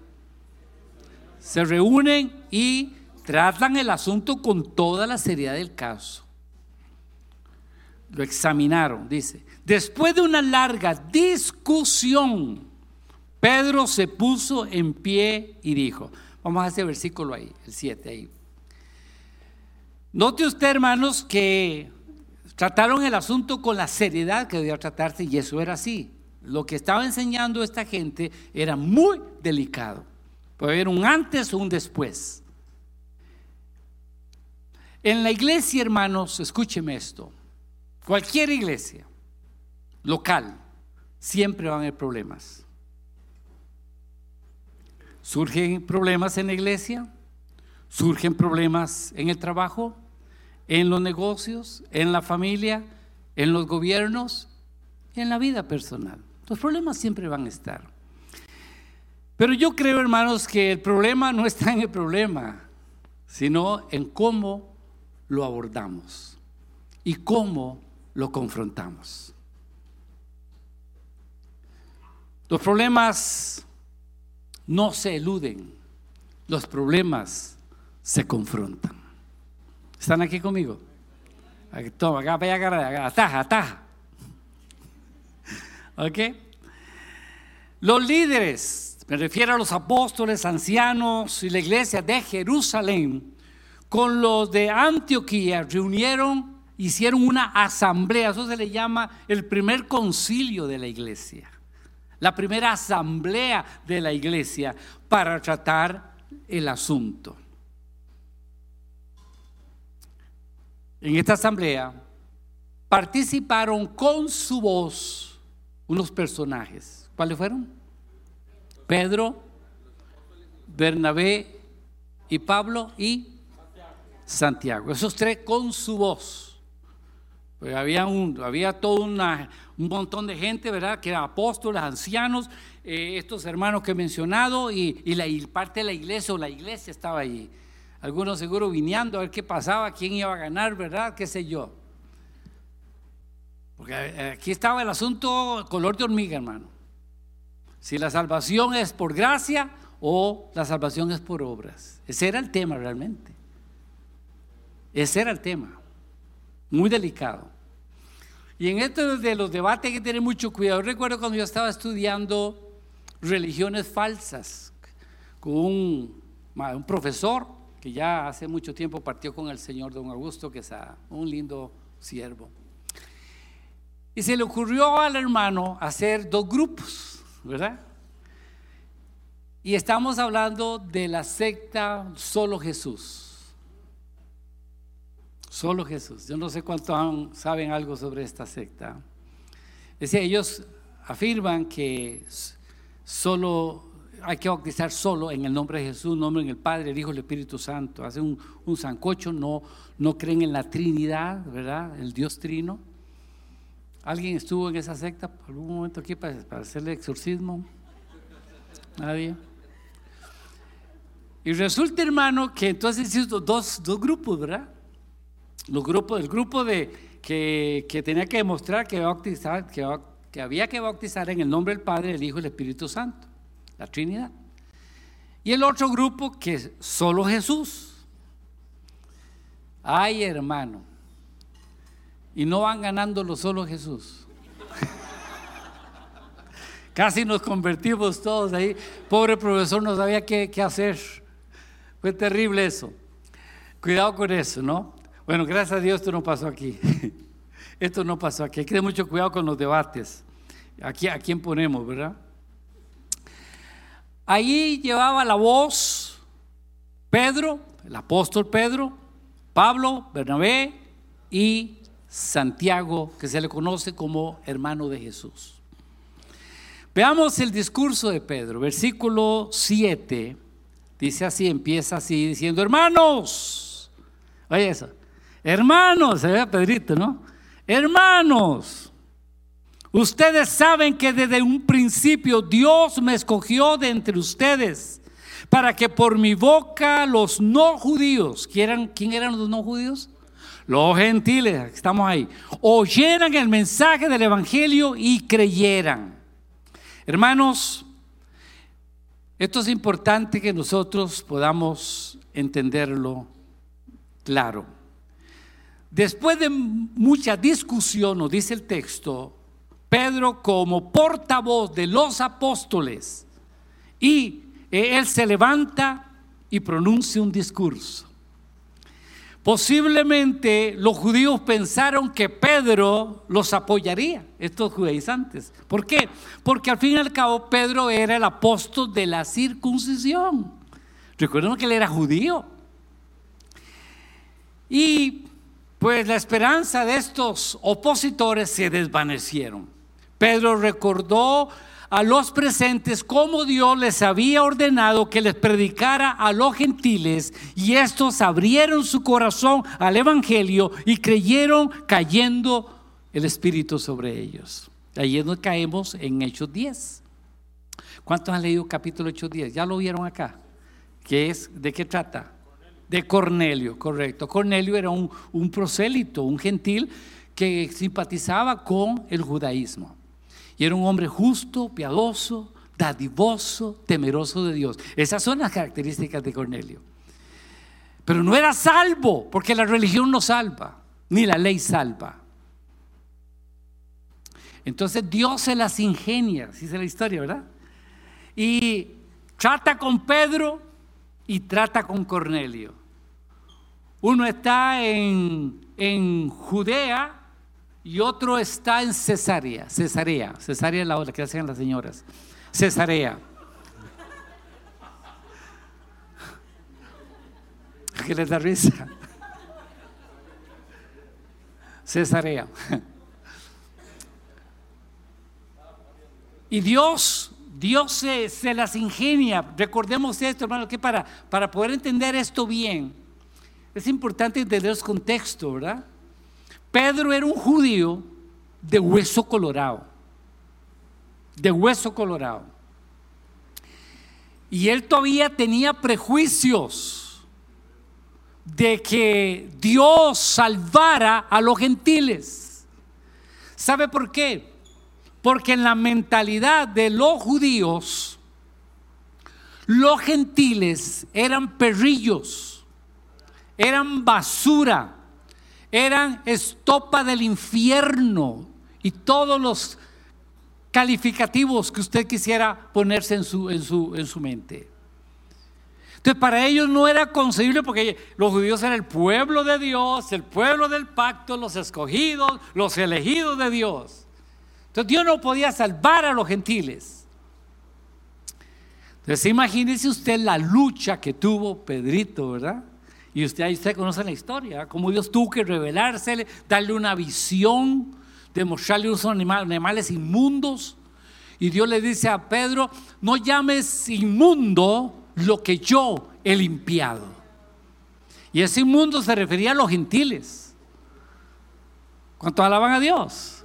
Se reúnen y tratan el asunto con toda la seriedad del caso. Lo examinaron, dice. Después de una larga discusión, Pedro se puso en pie y dijo, vamos a ese versículo ahí, el 7 ahí. Note usted, hermanos, que Trataron el asunto con la seriedad que debía tratarse y eso era así. Lo que estaba enseñando esta gente era muy delicado. Puede haber un antes o un después. En la iglesia, hermanos, escúcheme esto. Cualquier iglesia local, siempre van a haber problemas. Surgen problemas en la iglesia, surgen problemas en el trabajo, en los negocios, en la familia, en los gobiernos, en la vida personal. Los problemas siempre van a estar. Pero yo creo, hermanos, que el problema no está en el problema, sino en cómo lo abordamos y cómo lo confrontamos. Los problemas no se eluden, los problemas se confrontan. ¿Están aquí conmigo? Toma, acá, vaya, acá, ataja, ataja. ¿Ok? Los líderes, me refiero a los apóstoles, ancianos y la iglesia de Jerusalén, con los de Antioquía, reunieron, hicieron una asamblea, eso se le llama el primer concilio de la iglesia, la primera asamblea de la iglesia para tratar el asunto. En esta asamblea participaron con su voz unos personajes. ¿Cuáles fueron? Pedro, Bernabé y Pablo y Santiago. Esos tres con su voz. Pues había, un, había todo una, un montón de gente, ¿verdad? Que eran apóstoles, ancianos, eh, estos hermanos que he mencionado y, y, la, y parte de la iglesia o la iglesia estaba allí. Algunos seguro viniendo a ver qué pasaba, quién iba a ganar, ¿verdad? ¿Qué sé yo? Porque eh, aquí estaba el asunto color de hormiga, hermano. Si la salvación es por gracia o la salvación es por obras. Ese era el tema realmente. Ese era el tema. Muy delicado. Y en esto de los debates hay que tener mucho cuidado. Recuerdo cuando yo estaba estudiando religiones falsas con un profesor ya hace mucho tiempo partió con el señor don Augusto, que es un lindo siervo. Y se le ocurrió al hermano hacer dos grupos, ¿verdad? Y estamos hablando de la secta Solo Jesús. Solo Jesús. Yo no sé cuántos saben algo sobre esta secta. Es ellos afirman que solo hay que bautizar solo en el nombre de Jesús, nombre en el Padre, el Hijo el Espíritu Santo. Hacen un, un sancocho, no, no creen en la Trinidad, ¿verdad? El Dios Trino. ¿Alguien estuvo en esa secta por algún momento aquí para, hacerle exorcismo? Nadie. Y resulta, hermano, que entonces hizo dos, dos grupos, ¿verdad? Los grupos, el grupo de, que, que tenía que demostrar que, bautizar, que, que había que bautizar en el nombre del Padre, el Hijo y el Espíritu Santo, la Trinidad. Y el otro grupo que solo Jesús. Ay, hermano. Y no van ganándolo solo Jesús. Casi nos convertimos todos ahí. Pobre profesor no sabía qué, qué hacer. Fue terrible eso. Cuidado con eso, ¿no? Bueno, gracias a Dios esto no pasó aquí. Esto no pasó aquí. Hay que tener mucho cuidado con los debates. Aquí, ¿A quién ponemos, verdad? Ahí llevaba la voz Pedro, el apóstol Pedro, Pablo, Bernabé y Santiago, que se le conoce como hermano de Jesús. Veamos el discurso de Pedro, versículo 7. Dice así, empieza así diciendo, hermanos. Oye eso. Hermanos, se ve Pedrito, ¿no? Hermanos, ustedes saben que desde un principio Dios me escogió de entre ustedes para que por mi boca los no judíos, ¿quién eran los no judíos? Los gentiles, estamos ahí, oyeran el mensaje del Evangelio y creyeran. Hermanos, esto es importante que nosotros podamos entenderlo claro. Después de mucha discusión, nos dice el texto, Pedro como portavoz de los apóstoles, y él se levanta y pronuncia un discurso. Posiblemente los judíos pensaron que Pedro los apoyaría, estos judaizantes. ¿Por qué? Porque al fin y al cabo Pedro era el apóstol de la circuncisión. Recuerden que él era judío. Y pues la esperanza de estos opositores se desvanecieron. Pedro recordó a los presentes cómo Dios les había ordenado que les predicara a los gentiles y estos abrieron su corazón al Evangelio y creyeron cayendo el Espíritu sobre ellos. Ahí donde caemos en Hechos 10. ¿Cuántos han leído capítulo Hechos 10? Ya lo vieron acá. ¿Qué es? ¿De qué trata? De Cornelio, correcto. Cornelio era un prosélito, un gentil que simpatizaba con el judaísmo. Y era un hombre justo, piadoso, dadivoso, temeroso de Dios. Esas son las características de Cornelio. Pero no era salvo, porque la religión no salva, ni la ley salva. Entonces Dios se las ingenia, así es la historia, ¿verdad? Y trata con Pedro y trata con Cornelio. Uno está en, en Judea y otro está en Cesarea. Cesarea. Cesarea es la otra que hacen las señoras. Cesarea. ¿Qué les da risa? Cesarea. Y Dios, Dios se, las ingenia. Recordemos esto, hermano, que para, para poder entender esto bien, es importante entender el contexto, ¿verdad? Pedro era un judío de hueso colorado, de hueso colorado. Y él todavía tenía prejuicios de que Dios salvara a los gentiles. ¿Sabe por qué? Porque en la mentalidad de los judíos, los gentiles eran perrillos, eran basura eran estopa del infierno y todos los calificativos que usted quisiera ponerse en su, en su, en su mente. Entonces para ellos no era concebible porque los judíos eran el pueblo de Dios, el pueblo del pacto, los escogidos, los elegidos de Dios. Entonces Dios no podía salvar a los gentiles. Entonces imagínese usted la lucha que tuvo Pedrito, ¿verdad? Y usted usted conoce la historia, cómo Dios tuvo que revelársele, darle una visión, demostrarle unos animales, animales inmundos. Y Dios le dice a Pedro, no llames inmundo lo que yo he limpiado. Y ese inmundo se refería a los gentiles. ¿Cuánto alaban a Dios?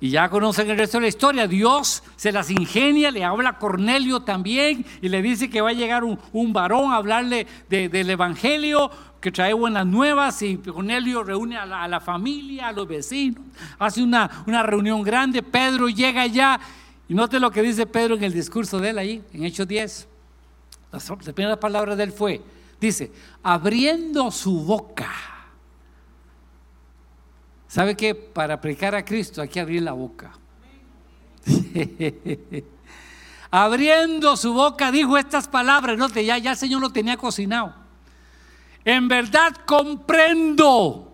Y ya conocen el resto de la historia. Dios se las ingenia, le habla a Cornelio también y le dice que va a llegar un, varón a hablarle del Evangelio, que trae buenas nuevas. Y Cornelio reúne a la, familia, a los vecinos, hace una, una, reunión grande. Pedro llega allá y note lo que dice Pedro en el discurso de él ahí, en Hechos 10. Las, las primeras palabras de él fue, dice, abriendo su boca ¿Sabe que para predicar a Cristo hay que abrir la boca? Abriendo su boca dijo estas palabras, no, ya, ya el Señor lo tenía cocinado. En verdad comprendo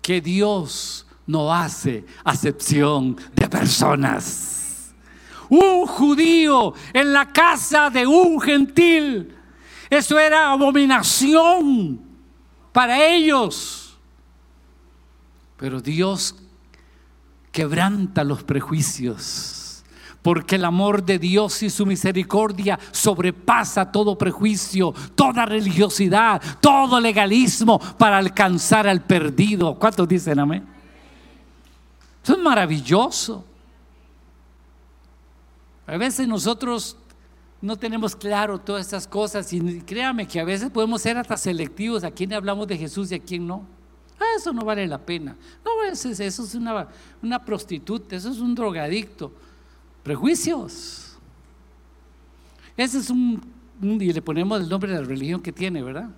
que Dios no hace acepción de personas. Un judío en la casa de un gentil, eso era abominación para ellos. Pero Dios quebranta los prejuicios, porque el amor de Dios y su misericordia sobrepasa todo prejuicio, toda religiosidad, todo legalismo para alcanzar al perdido. ¿Cuántos dicen amén? Eso es maravilloso. A veces nosotros no tenemos claro todas estas cosas y créame que a veces podemos ser hasta selectivos a quién hablamos de Jesús y a quién no. Ah, eso no vale la pena. No, eso, es una, una prostituta, eso es un drogadicto. Prejuicios. Ese es un, y le ponemos el nombre de la religión que tiene, ¿verdad?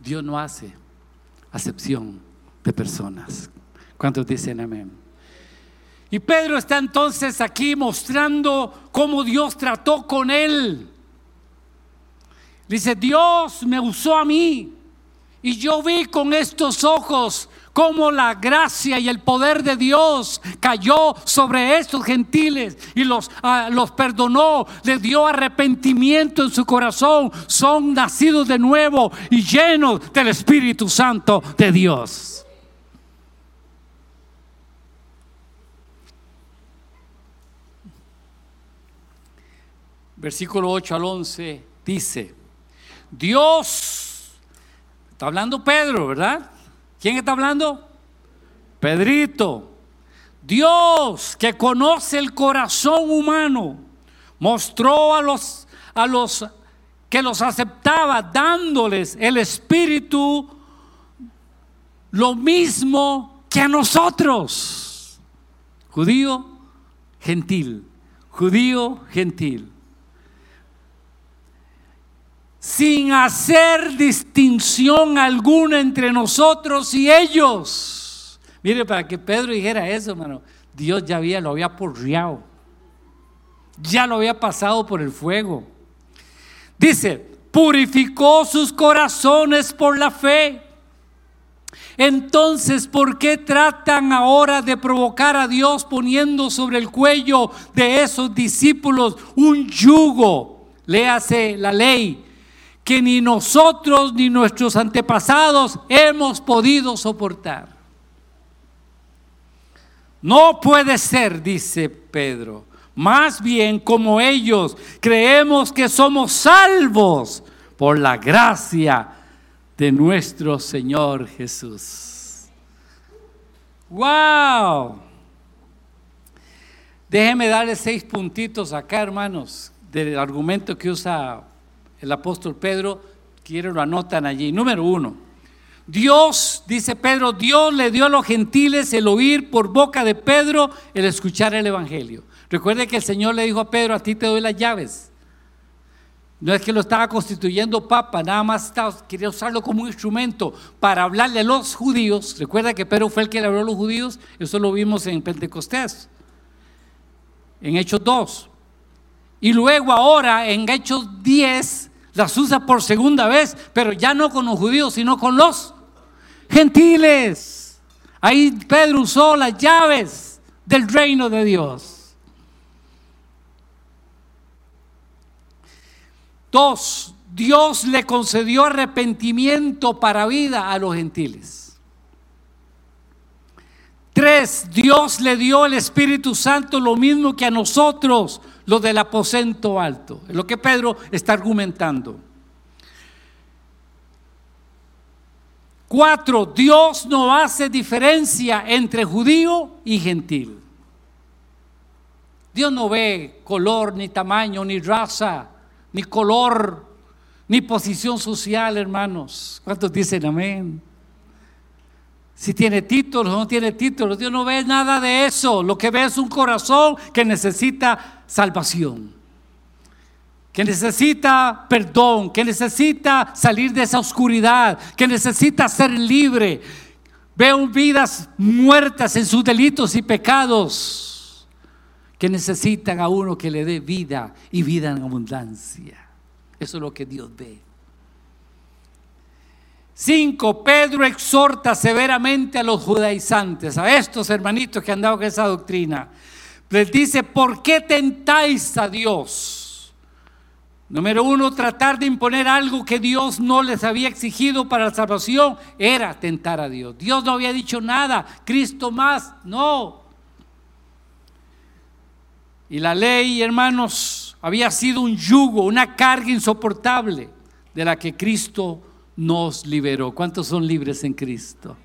Dios no hace acepción de personas. ¿Cuántos dicen amén? Y Pedro está entonces aquí mostrando cómo Dios trató con él. Dice, Dios me usó a mí y yo vi con estos ojos cómo la gracia y el poder de Dios cayó sobre estos gentiles y los, ah, los perdonó, les dio arrepentimiento en su corazón, son nacidos de nuevo y llenos del Espíritu Santo de Dios. Versículo 8 al 11 dice, Dios, está hablando Pedro, ¿verdad? ¿Quién está hablando? Pedrito. Dios que conoce el corazón humano, mostró a los, a los que los aceptaba, dándoles el Espíritu lo mismo que a nosotros. Judío, gentil. Judío, gentil sin hacer distinción alguna entre nosotros y ellos. Mire, para que Pedro dijera eso, hermano, Dios ya había, lo había porriado, ya lo había pasado por el fuego. Dice, purificó sus corazones por la fe. Entonces, ¿por qué tratan ahora de provocar a Dios poniendo sobre el cuello de esos discípulos un yugo? Léase la ley que ni nosotros ni nuestros antepasados hemos podido soportar. No puede ser, dice Pedro. Más bien como ellos creemos que somos salvos por la gracia de nuestro Señor Jesús. ¡Wow! Déjenme darle seis puntitos acá, hermanos, del argumento que usa el apóstol Pedro, quiero lo anotan allí. Número uno, Dios, dice Pedro, Dios le dio a los gentiles el oír por boca de Pedro el escuchar el Evangelio. Recuerde que el Señor le dijo a Pedro, a ti te doy las llaves. No es que lo estaba constituyendo papa, nada más quería usarlo como un instrumento para hablarle a los judíos. Recuerda que Pedro fue el que le habló a los judíos, eso lo vimos en Pentecostés, en Hechos 2. Y luego ahora en Hechos 10 las usa por segunda vez, pero ya no con los judíos, sino con los gentiles. Ahí Pedro usó las llaves del reino de Dios. Dos, Dios le concedió arrepentimiento para vida a los gentiles. Tres, Dios le dio el Espíritu Santo lo mismo que a nosotros, lo del aposento alto. Lo que Pedro está argumentando. Cuatro, Dios no hace diferencia entre judío y gentil. Dios no ve color, ni tamaño, ni raza, ni color, ni posición social, hermanos. ¿Cuántos dicen amén? Si tiene títulos o no tiene títulos, Dios no ve nada de eso. Lo que ve es un corazón que necesita salvación que necesita perdón, que necesita salir de esa oscuridad, que necesita ser libre. Veo vidas muertas en sus delitos y pecados, que necesitan a uno que le dé vida y vida en abundancia. Eso es lo que Dios ve. Cinco, Pedro exhorta severamente a los judaizantes, a estos hermanitos que han dado esa doctrina. Les dice, ¿por qué tentáis a Dios? Número uno, tratar de imponer algo que Dios no les había exigido para la salvación era tentar a Dios. Dios no había dicho nada, Cristo más, no. Y la ley, hermanos, había sido un yugo, una carga insoportable de la que Cristo nos liberó. ¿Cuántos son libres en Cristo?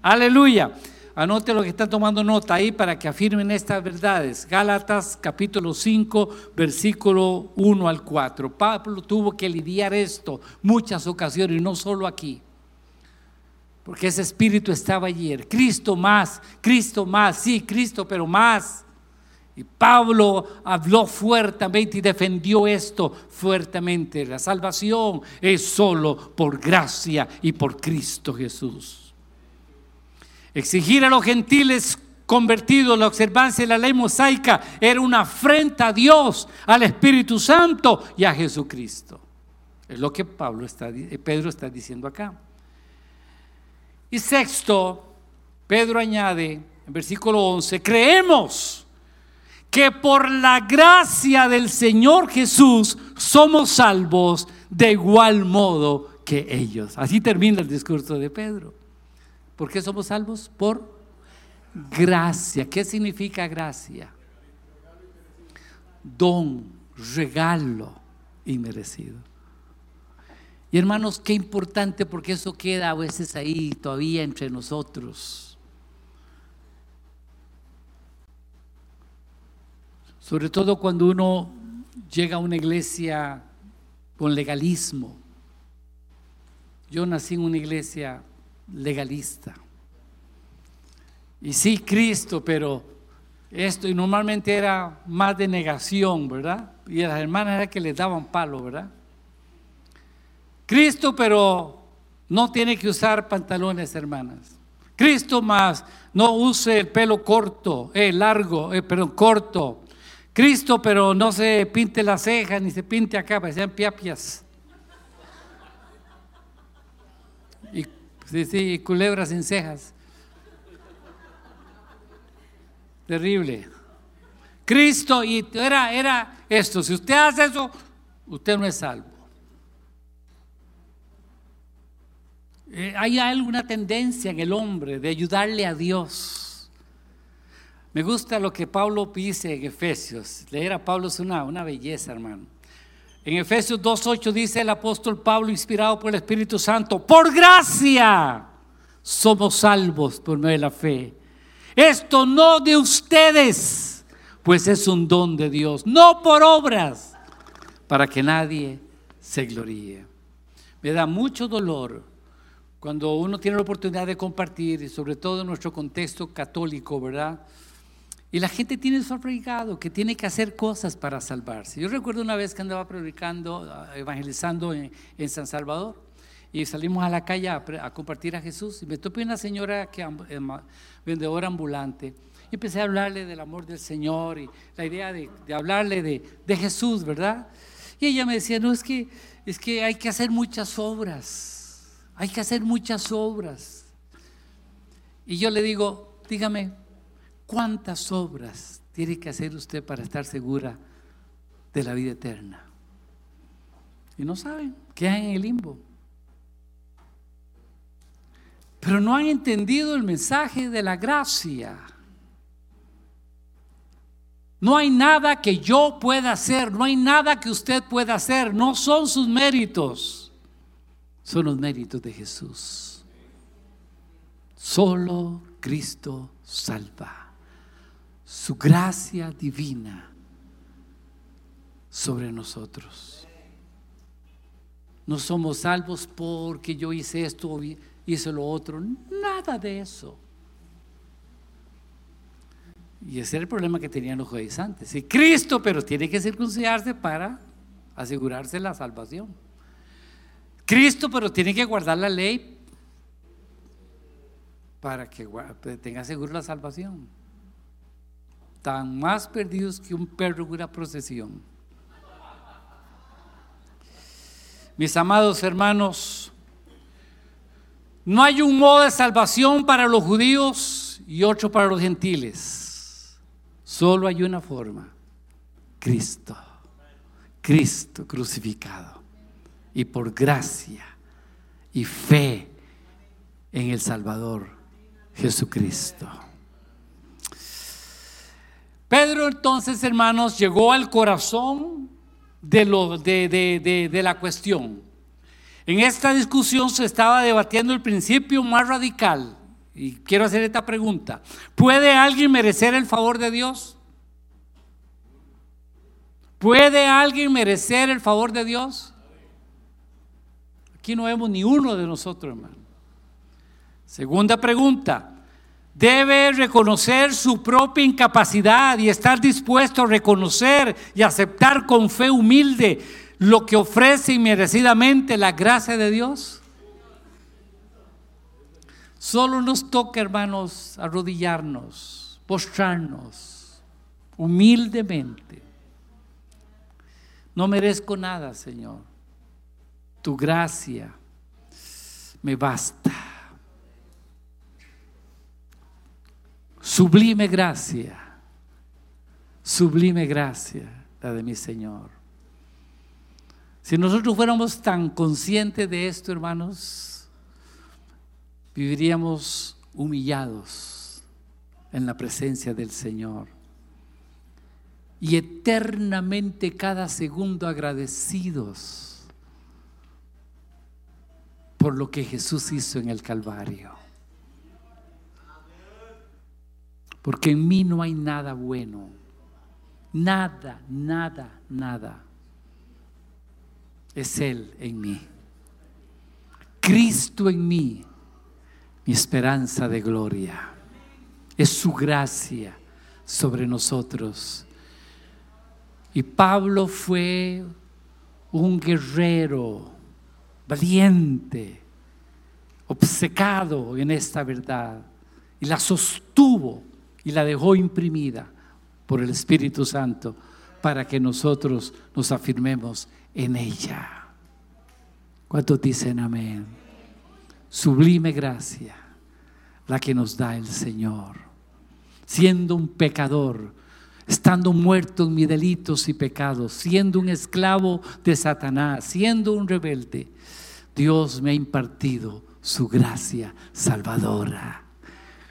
Aleluya. Anote lo que están tomando nota ahí para que afirmen estas verdades. Gálatas capítulo 5, versículo 1 al 4. Pablo tuvo que lidiar esto muchas ocasiones y no solo aquí. Porque ese espíritu estaba ayer. Cristo más, Cristo más, sí, Cristo, pero más. Y Pablo habló fuertemente y defendió esto fuertemente. La salvación es solo por gracia y por Cristo Jesús. Exigir a los gentiles convertidos la observancia de la ley mosaica era una afrenta a Dios, al Espíritu Santo y a Jesucristo. Es lo que Pablo está, eh, Pedro está diciendo acá. Y sexto, Pedro añade en versículo 11, creemos que por la gracia del Señor Jesús somos salvos de igual modo que ellos. Así termina el discurso de Pedro. ¿Por qué somos salvos? Por gracia. ¿Qué significa gracia? Don, regalo inmerecido. Y hermanos, qué importante porque eso queda a veces ahí todavía entre nosotros. Sobre todo cuando uno llega a una iglesia con legalismo. Yo nací en una iglesia legalista. Y sí, Cristo, pero esto, y normalmente era más de negación, ¿verdad? Y a las hermanas era que les daban palo, ¿verdad? Cristo, pero no tiene que usar pantalones, hermanas. Cristo más, no use el pelo corto, eh, largo, eh, perdón, corto. Cristo, pero no se pinte las cejas ni se pinte acá, parecían piapias. Sí, sí, culebras sin cejas. Terrible. Cristo, y era, era esto, si usted hace eso, usted no es salvo. Eh, hay alguna tendencia en el hombre de ayudarle a Dios. Me gusta lo que Pablo dice en Efesios. Leer a Pablo es una, una belleza, hermano. En Efesios 2.8 dice el apóstol Pablo, inspirado por el Espíritu Santo, por gracia somos salvos por medio de la fe. Esto no de ustedes, pues es un don de Dios, no por obras, para que nadie se gloríe. Me da mucho dolor cuando uno tiene la oportunidad de compartir, y sobre todo en nuestro contexto católico, ¿verdad? Y la gente tiene su que tiene que hacer cosas para salvarse. Yo recuerdo una vez que andaba predicando, evangelizando en, San Salvador, y salimos a la calle a, compartir a Jesús, y me topé una señora que eh, vendedora ambulante, y empecé a hablarle del amor del Señor y la idea de, hablarle de, de, Jesús, ¿verdad? Y ella me decía, no, es que, es que hay que hacer muchas obras, hay que hacer muchas obras. Y yo le digo, dígame, ¿Cuántas obras tiene que hacer usted para estar segura de la vida eterna? Y no saben, quedan en el limbo. pero no han entendido el mensaje de la gracia. No hay nada que yo pueda hacer, no hay nada que usted pueda hacer, no son sus méritos, son los méritos de Jesús. Solo Cristo salva. Su gracia divina sobre nosotros. No somos salvos porque yo hice esto, hice lo otro, nada de eso. Y ese era el problema que tenían los jueces antes. Sí, Cristo, pero tiene que circuncidarse para asegurarse la salvación. Cristo, pero tiene que guardar la ley para que tenga seguro la salvación. Tan más perdidos que un perro en una procesión. Mis amados hermanos, no hay un modo de salvación para los judíos y otro para los gentiles. Solo hay una forma, Cristo, Cristo crucificado. Y por gracia y fe en el Salvador Jesucristo. Pedro entonces, hermanos, llegó al corazón de, la cuestión. En esta discusión se estaba debatiendo el principio más radical y quiero hacer esta pregunta. ¿Puede alguien merecer el favor de Dios? ¿Puede alguien merecer el favor de Dios? Aquí no vemos ni uno de nosotros, hermano. Segunda pregunta. Debe reconocer su propia incapacidad y estar dispuesto a reconocer y aceptar con fe humilde lo que ofrece inmerecidamente la gracia de Dios. Solo nos toca, hermanos, arrodillarnos, postrarnos humildemente. No merezco nada, Señor. Tu gracia me basta. Sublime gracia, sublime gracia la de mi Señor. Si nosotros fuéramos tan conscientes de esto, hermanos, viviríamos humillados en la presencia del Señor y eternamente cada segundo agradecidos por lo que Jesús hizo en el Calvario. Porque en mí no hay nada bueno. Nada, nada, nada. Es Él en mí. Cristo en mí mi esperanza de gloria. Es su gracia sobre nosotros. Y Pablo fue un guerrero valiente, obcecado en esta verdad, y la sostuvo y la dejó imprimida por el Espíritu Santo para que nosotros nos afirmemos en ella. ¿Cuántos dicen amén? sublime gracia la que nos da el Señor. Siendo un pecador, estando muerto en mis delitos y pecados, siendo un esclavo de Satanás, siendo un rebelde, Dios me ha impartido su gracia salvadora.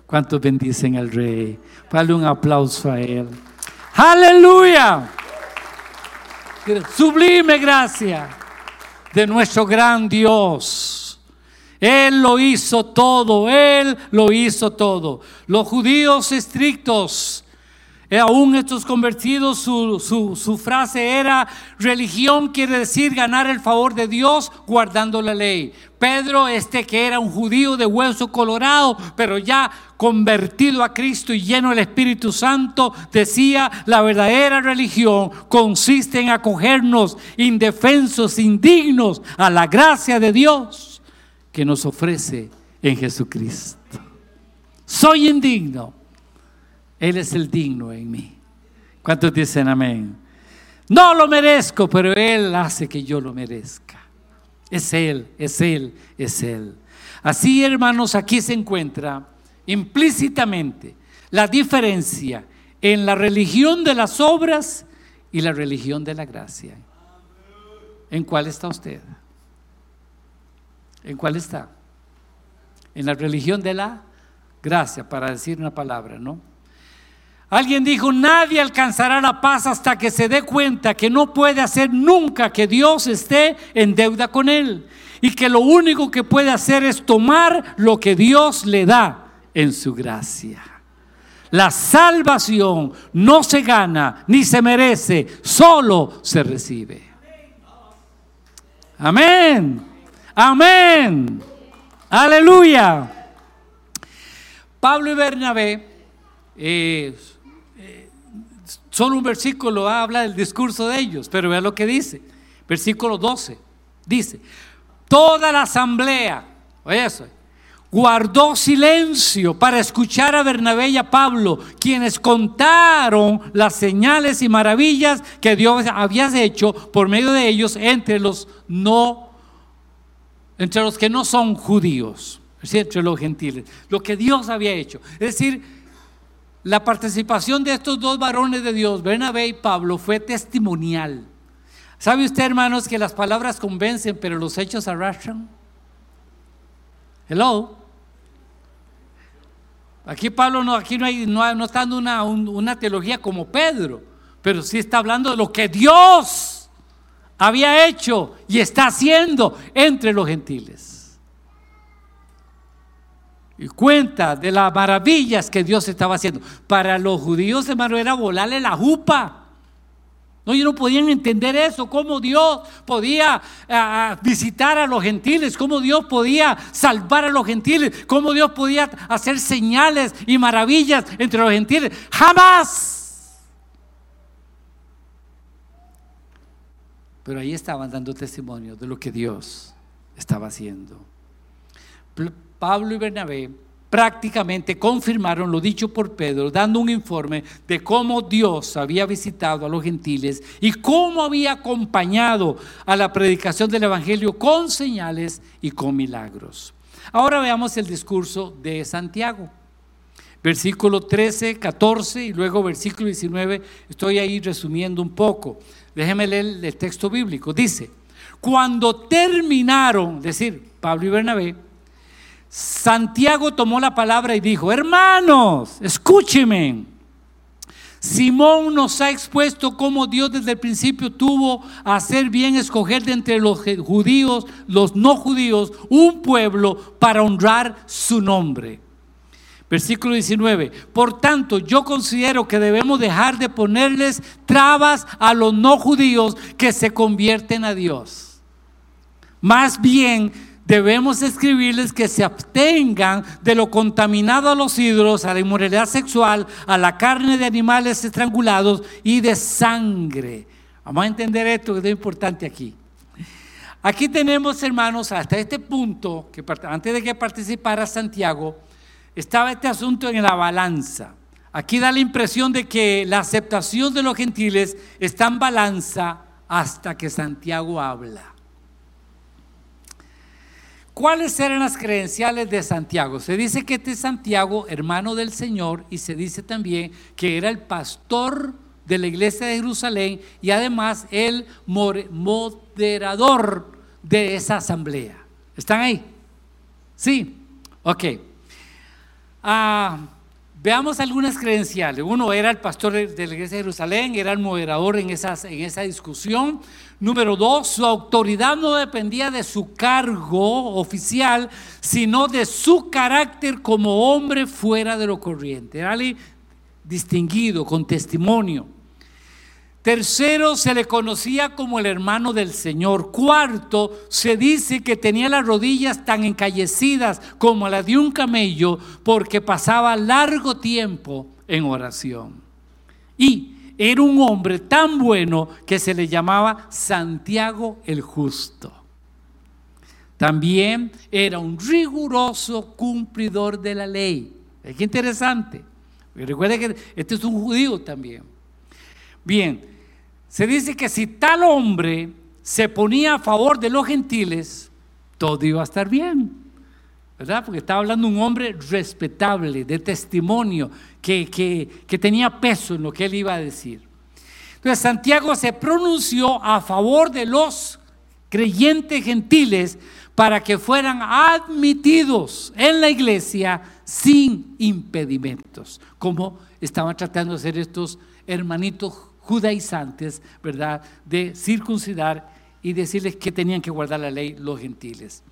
¿Cuántos bendicen al Rey? Dale un aplauso a Él. Aleluya. Sublime gracia de nuestro gran Dios. Él lo hizo todo, Él lo hizo todo. Los judíos estrictos, eh, aún estos convertidos, su, frase era, religión quiere decir ganar el favor de Dios guardando la ley. Pedro, este que era un judío de hueso colorado, pero ya convertido a Cristo y lleno del Espíritu Santo, decía, la verdadera religión consiste en acogernos indefensos, indignos a la gracia de Dios que nos ofrece en Jesucristo. Soy indigno. Él es el digno en mí. ¿Cuántos dicen amén? No lo merezco, pero Él hace que yo lo merezca. Es Él, es Él, es Él. Así, hermanos, aquí se encuentra implícitamente la diferencia en la religión de las obras y la religión de la gracia. ¿En cuál está usted? ¿En cuál está? en la religión de la gracia, para decir una palabra, ¿no? Alguien dijo, nadie alcanzará la paz hasta que se dé cuenta que no puede hacer nunca que Dios esté en deuda con él y que lo único que puede hacer es tomar lo que Dios le da en su gracia. La salvación no se gana ni se merece, solo se recibe. Amén. Amén. Aleluya. Pablo y Bernabé, eh, solo un versículo habla del discurso de ellos, pero vea lo que dice. Versículo 12. Dice, toda la asamblea, oye eso, guardó silencio para escuchar a Bernabé y a Pablo, quienes contaron las señales y maravillas que Dios había hecho por medio de ellos entre los no, entre los que no son judíos, entre los gentiles, lo que Dios había hecho. Es decir, la participación de estos dos varones de Dios, Bernabé y Pablo, fue testimonial. ¿Sabe usted, hermanos, que las palabras convencen, pero los hechos arrastran? Hello. Aquí Pablo no, aquí no, hay, no, está dando una, una teología como Pedro, pero sí está hablando de lo que Dios había hecho y está haciendo entre los gentiles. Y cuenta de las maravillas que Dios estaba haciendo. Para los judíos, hermano, era volarle la jupa. No, ellos no podían entender eso, cómo Dios podía ah, ah, visitar a los gentiles, cómo Dios podía salvar a los gentiles, cómo Dios podía hacer señales y maravillas entre los gentiles. Jamás. Pero ahí estaban dando testimonio de lo que Dios estaba haciendo. Pablo y Bernabé prácticamente confirmaron lo dicho por Pedro, dando un informe de cómo Dios había visitado a los gentiles y cómo había acompañado a la predicación del Evangelio con señales y con milagros. Ahora veamos el discurso de Santiago. Versículo 13, 14 y luego versículo 19. Estoy ahí resumiendo un poco. Déjeme leer el texto bíblico. Dice, cuando terminaron, decir, Pablo y Bernabé, Santiago tomó la palabra y dijo, hermanos, escúcheme. Simón nos ha expuesto cómo Dios desde el principio tuvo a hacer bien escoger de entre los judíos, los no judíos, un pueblo para honrar su nombre. Versículo 19. Por tanto, yo considero que debemos dejar de ponerles trabas a los no judíos que se convierten a Dios. Más bien, debemos escribirles que se abstengan de lo contaminado a los ídolos, a la inmoralidad sexual, a la carne de animales estrangulados y de sangre. Vamos a entender esto que es importante aquí. Aquí tenemos, hermanos, hasta este punto, que antes de que participara Santiago, estaba este asunto en la balanza. Aquí da la impresión de que la aceptación de los gentiles está en balanza hasta que Santiago habla. ¿Cuáles eran las credenciales de Santiago? Se dice que este es Santiago, hermano del Señor, y se dice también que era el pastor de la iglesia de Jerusalén y además el moderador de esa asamblea. ¿Están ahí? Sí, ok. Ah, veamos algunas credenciales. Uno era el pastor de la iglesia de Jerusalén, era el moderador en, esas, en esa discusión. Número dos, su autoridad no dependía de su cargo oficial, sino de su carácter como hombre fuera de lo corriente. Era distinguido, con testimonio. Tercero, se le conocía como el hermano del Señor. Cuarto, se dice que tenía las rodillas tan encallecidas como la de un camello porque pasaba largo tiempo en oración. Y era un hombre tan bueno que se le llamaba Santiago el Justo. También era un riguroso cumplidor de la ley. Es interesante. Recuerde que este es un judío también. Bien, se dice que si tal hombre se ponía a favor de los gentiles, todo iba a estar bien. ¿verdad? Porque estaba hablando un hombre respetable, de testimonio, que, que, tenía peso en lo que él iba a decir. Entonces Santiago se pronunció a favor de los creyentes gentiles para que fueran admitidos en la iglesia sin impedimentos, como estaban tratando de hacer estos hermanitos judaizantes, ¿verdad? De circuncidar y decirles que tenían que guardar la ley los gentiles.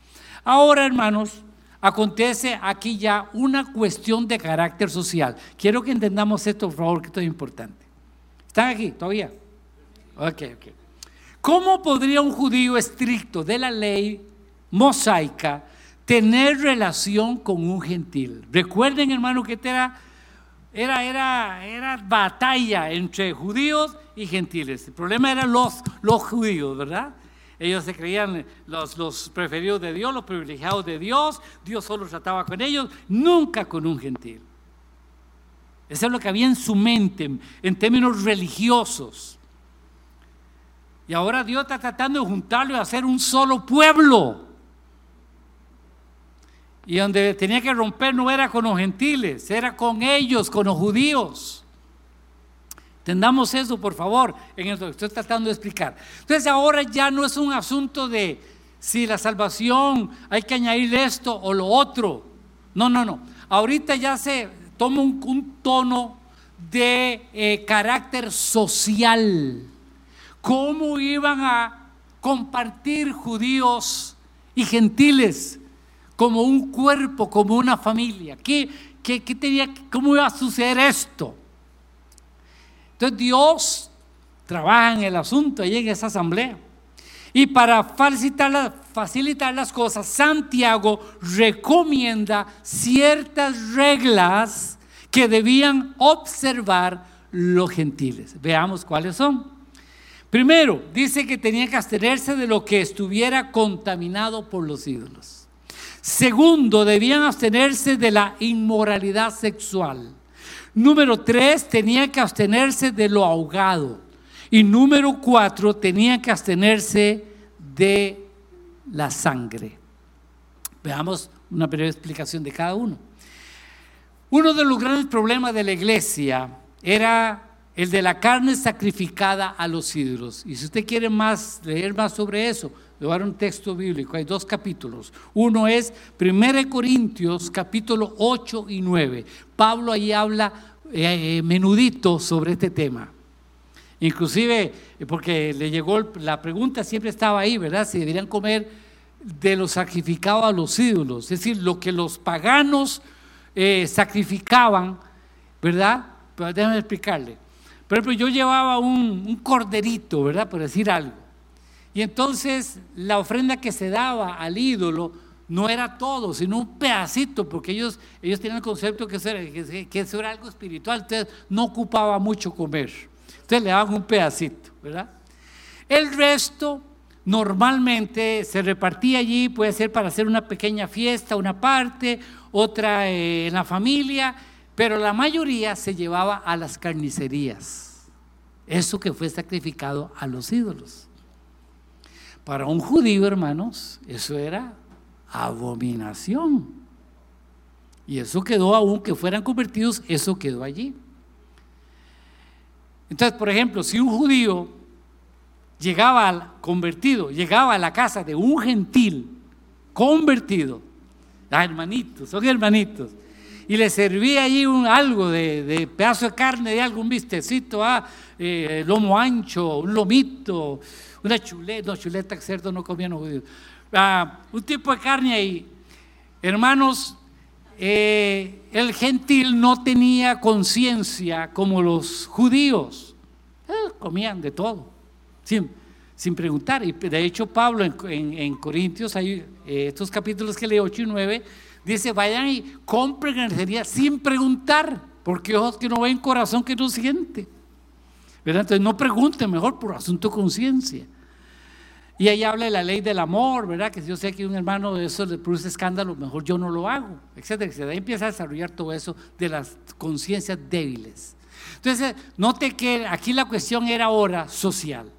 Ahora, hermanos, acontece aquí ya una cuestión de carácter social. Quiero que entendamos esto, por favor, que esto es importante. ¿Están aquí todavía? Ok, ok. ¿Cómo podría un judío estricto de la ley mosaica tener relación con un gentil? Recuerden, hermano, que era, era, era, era batalla entre judíos y gentiles. El problema eran los, los judíos, ¿verdad? Ellos se creían los, los preferidos de Dios, los privilegiados de Dios. Dios solo trataba con ellos, nunca con un gentil. Eso es lo que había en su mente en términos religiosos. Y ahora Dios está tratando de juntarlo y hacer un solo pueblo. Y donde tenía que romper no era con los gentiles, era con ellos, con los judíos. Entendamos eso, por favor, en lo que estoy tratando de explicar. Entonces ahora ya no es un asunto de si la salvación hay que añadir esto o lo otro. No, no, no. Ahorita ya se toma un, tono de eh, carácter social. ¿Cómo iban a compartir judíos y gentiles como un cuerpo, como una familia? ¿Qué, qué, qué tenía, ¿Cómo iba a suceder esto? Entonces Dios trabaja en el asunto ahí en esa asamblea. Y para facilitar, facilitar las cosas, Santiago recomienda ciertas reglas que debían observar los gentiles. Veamos cuáles son. Primero, dice que tenía que abstenerse de lo que estuviera contaminado por los ídolos. Segundo, debían abstenerse de la inmoralidad sexual. Número tres, tenía que abstenerse de lo ahogado. Y número cuatro, tenía que abstenerse de la sangre. Veamos una breve explicación de cada uno. Uno de los grandes problemas de la iglesia era el de la carne sacrificada a los ídolos. Y si usted quiere más, leer más sobre eso, le voy a dar un texto bíblico. Hay dos capítulos. Uno es 1 Corintios, capítulo 8 y 9. Pablo ahí habla eh, eh, menudito sobre este tema. Inclusive, eh, porque le llegó la pregunta, siempre estaba ahí, ¿verdad? Si deberían comer de lo sacrificado a los ídolos, es decir, lo que los paganos sacrificaban, ¿verdad? Pero déjame explicarle. Por ejemplo, yo llevaba un, un corderito, ¿verdad? Por decir algo. Y entonces la ofrenda que se daba al ídolo no era todo, sino un pedacito, porque ellos, ellos tenían el concepto que eso, era, que, algo espiritual, entonces no ocupaba mucho comer. Entonces le daban un pedacito, ¿verdad? El resto normalmente se repartía allí, puede ser para hacer una pequeña fiesta, una parte, otra eh, en la familia, pero la mayoría se llevaba a las carnicerías. Eso que fue sacrificado a los ídolos. Para un judío, hermanos, eso era abominación. Y eso quedó, aunque fueran convertidos, eso quedó allí. Entonces, por ejemplo, si un judío llegaba al convertido, llegaba a la casa de un gentil convertido, ah, hermanitos, son hermanitos, y le servía allí un, algo de, pedazo de carne, de algún vistecito, ah, eh, lomo ancho, un lomito, una chuleta, no, chuleta, cerdo no comían los judíos, un tipo de carne ahí. Hermanos, eh, el gentil no tenía conciencia como los judíos. Eh, comían de todo, sin, sin, preguntar. Y de hecho Pablo en, Corintios, hay eh, estos capítulos que leí 8 y 9, dice, vayan y compren energía sin preguntar, porque ojos que no ven, corazón que no siente. Entonces no pregunten mejor por asunto conciencia. Y ahí habla de la ley del amor, ¿verdad? Que si yo sé que un hermano de eso le produce escándalo, mejor yo no lo hago, etcétera, etcétera. Ahí empieza a desarrollar todo eso de las conciencias débiles. Entonces, note que aquí la cuestión era ahora social.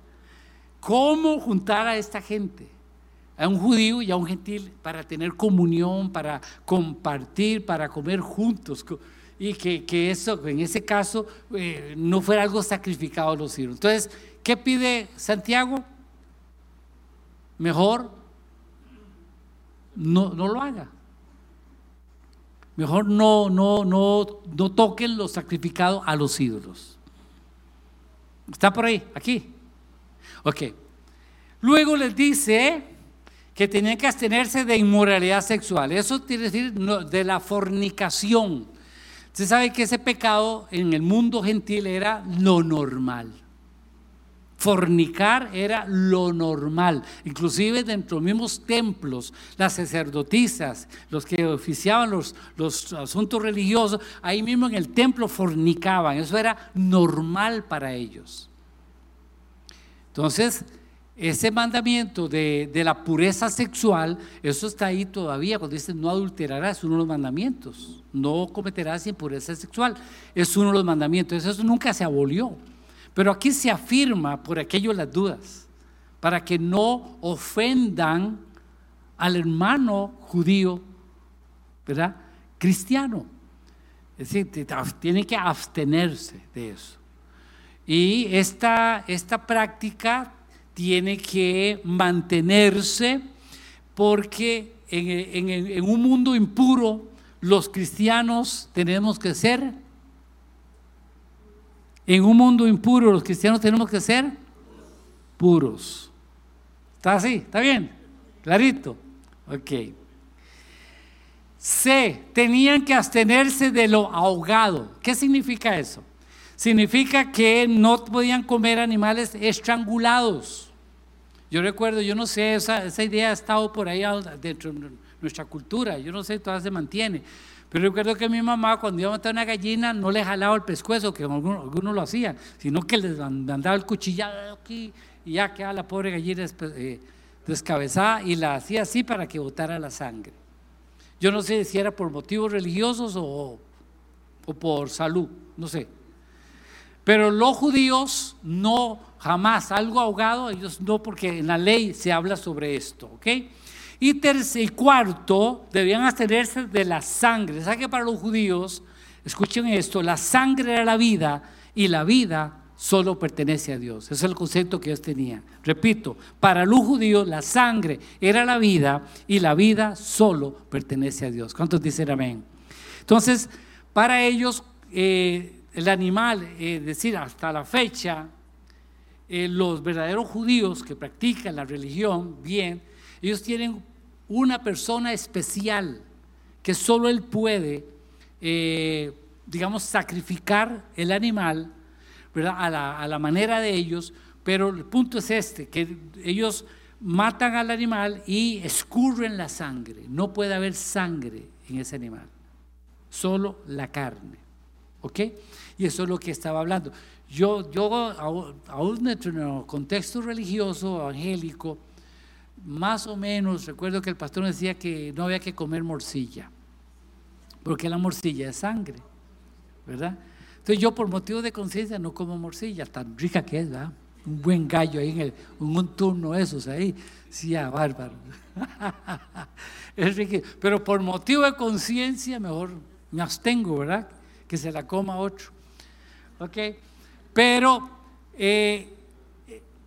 ¿Cómo juntar a esta gente? A un judío y a un gentil para tener comunión, para compartir, para comer juntos. Y que, eso, en ese caso, eh, no fuera algo sacrificado a los hijos. Entonces, ¿qué pide Santiago? mejor no, no lo haga. Mejor no, no, no, no toquen lo sacrificado a los ídolos. ¿Está por ahí? Aquí. Ok. Luego les dice que tenían que abstenerse de inmoralidad sexual. Eso quiere decir de la fornicación. Usted sabe que ese pecado en el mundo gentil era lo normal. Fornicar era lo normal. Inclusive dentro de los mismos templos, las sacerdotisas, los que oficiaban los, los asuntos religiosos, ahí mismo en el templo fornicaban. Eso era normal para ellos. Entonces, ese mandamiento de, de, la pureza sexual, eso está ahí todavía, cuando dice no adulterarás, es uno de los mandamientos, no cometerás impureza sexual, es uno de los mandamientos, eso nunca se abolió. Pero aquí se afirma por aquello las dudas, para que no ofendan al hermano judío, ¿verdad? Cristiano. Es decir, tiene que abstenerse de eso. Y esta, esta práctica tiene que mantenerse porque en, un mundo impuro los cristianos tenemos que ser en un mundo impuro los cristianos tenemos que ser puros. ¿Está así? ¿Está bien? Clarito. Ok. C. Tenían que abstenerse de lo ahogado. ¿Qué significa eso? Significa que no podían comer animales estrangulados. Yo recuerdo, yo no sé, esa, esa idea ha estado por ahí dentro de nuestra cultura, yo no sé, todavía se mantiene. Pero recuerdo que mi mamá cuando iba a matar una gallina no le jalaba el pescuezo, que algunos, lo hacían, sino que les mandaba el cuchillado aquí y ya quedaba la pobre gallina eh, descabezada y la hacía así para que botara la sangre. Yo no sé si era por motivos religiosos o, o por salud, no sé. Pero los judíos no, jamás, algo ahogado, ellos no, porque en la ley se habla sobre esto, ¿ok? Y tercer y cuarto, debían abstenerse de la sangre. ¿Sabe que para los judíos, escuchen esto, la sangre era la vida y la vida solo pertenece a Dios. Ese es el concepto que ellos tenían. Repito, para los judíos la sangre era la vida y la vida solo pertenece a Dios. ¿Cuántos dicen amén? Entonces, para ellos, eh, el animal, es decir, hasta la fecha, eh, los verdaderos judíos que practican la religión bien, ellos tienen una persona especial que solo él puede, eh, digamos, sacrificar el animal A, la, a la manera de ellos, pero el punto es este, que ellos matan al animal y escurren la sangre. No puede haber sangre en ese animal, solo la carne. ¿Ok? Y eso es lo que estaba hablando. Yo, yo aún en un contexto religioso, evangélico, más o menos, recuerdo que el pastor decía que no había que comer morcilla, porque la morcilla es sangre, ¿verdad? Entonces yo por motivo de conciencia no como morcilla, tan rica que es, ¿verdad? Un buen gallo ahí en, el, un turno esos ahí, sí, ah, bárbaro. es rico. Pero por motivo de conciencia mejor me abstengo, ¿verdad? Que se la coma otro. ¿Ok? Pero... Eh,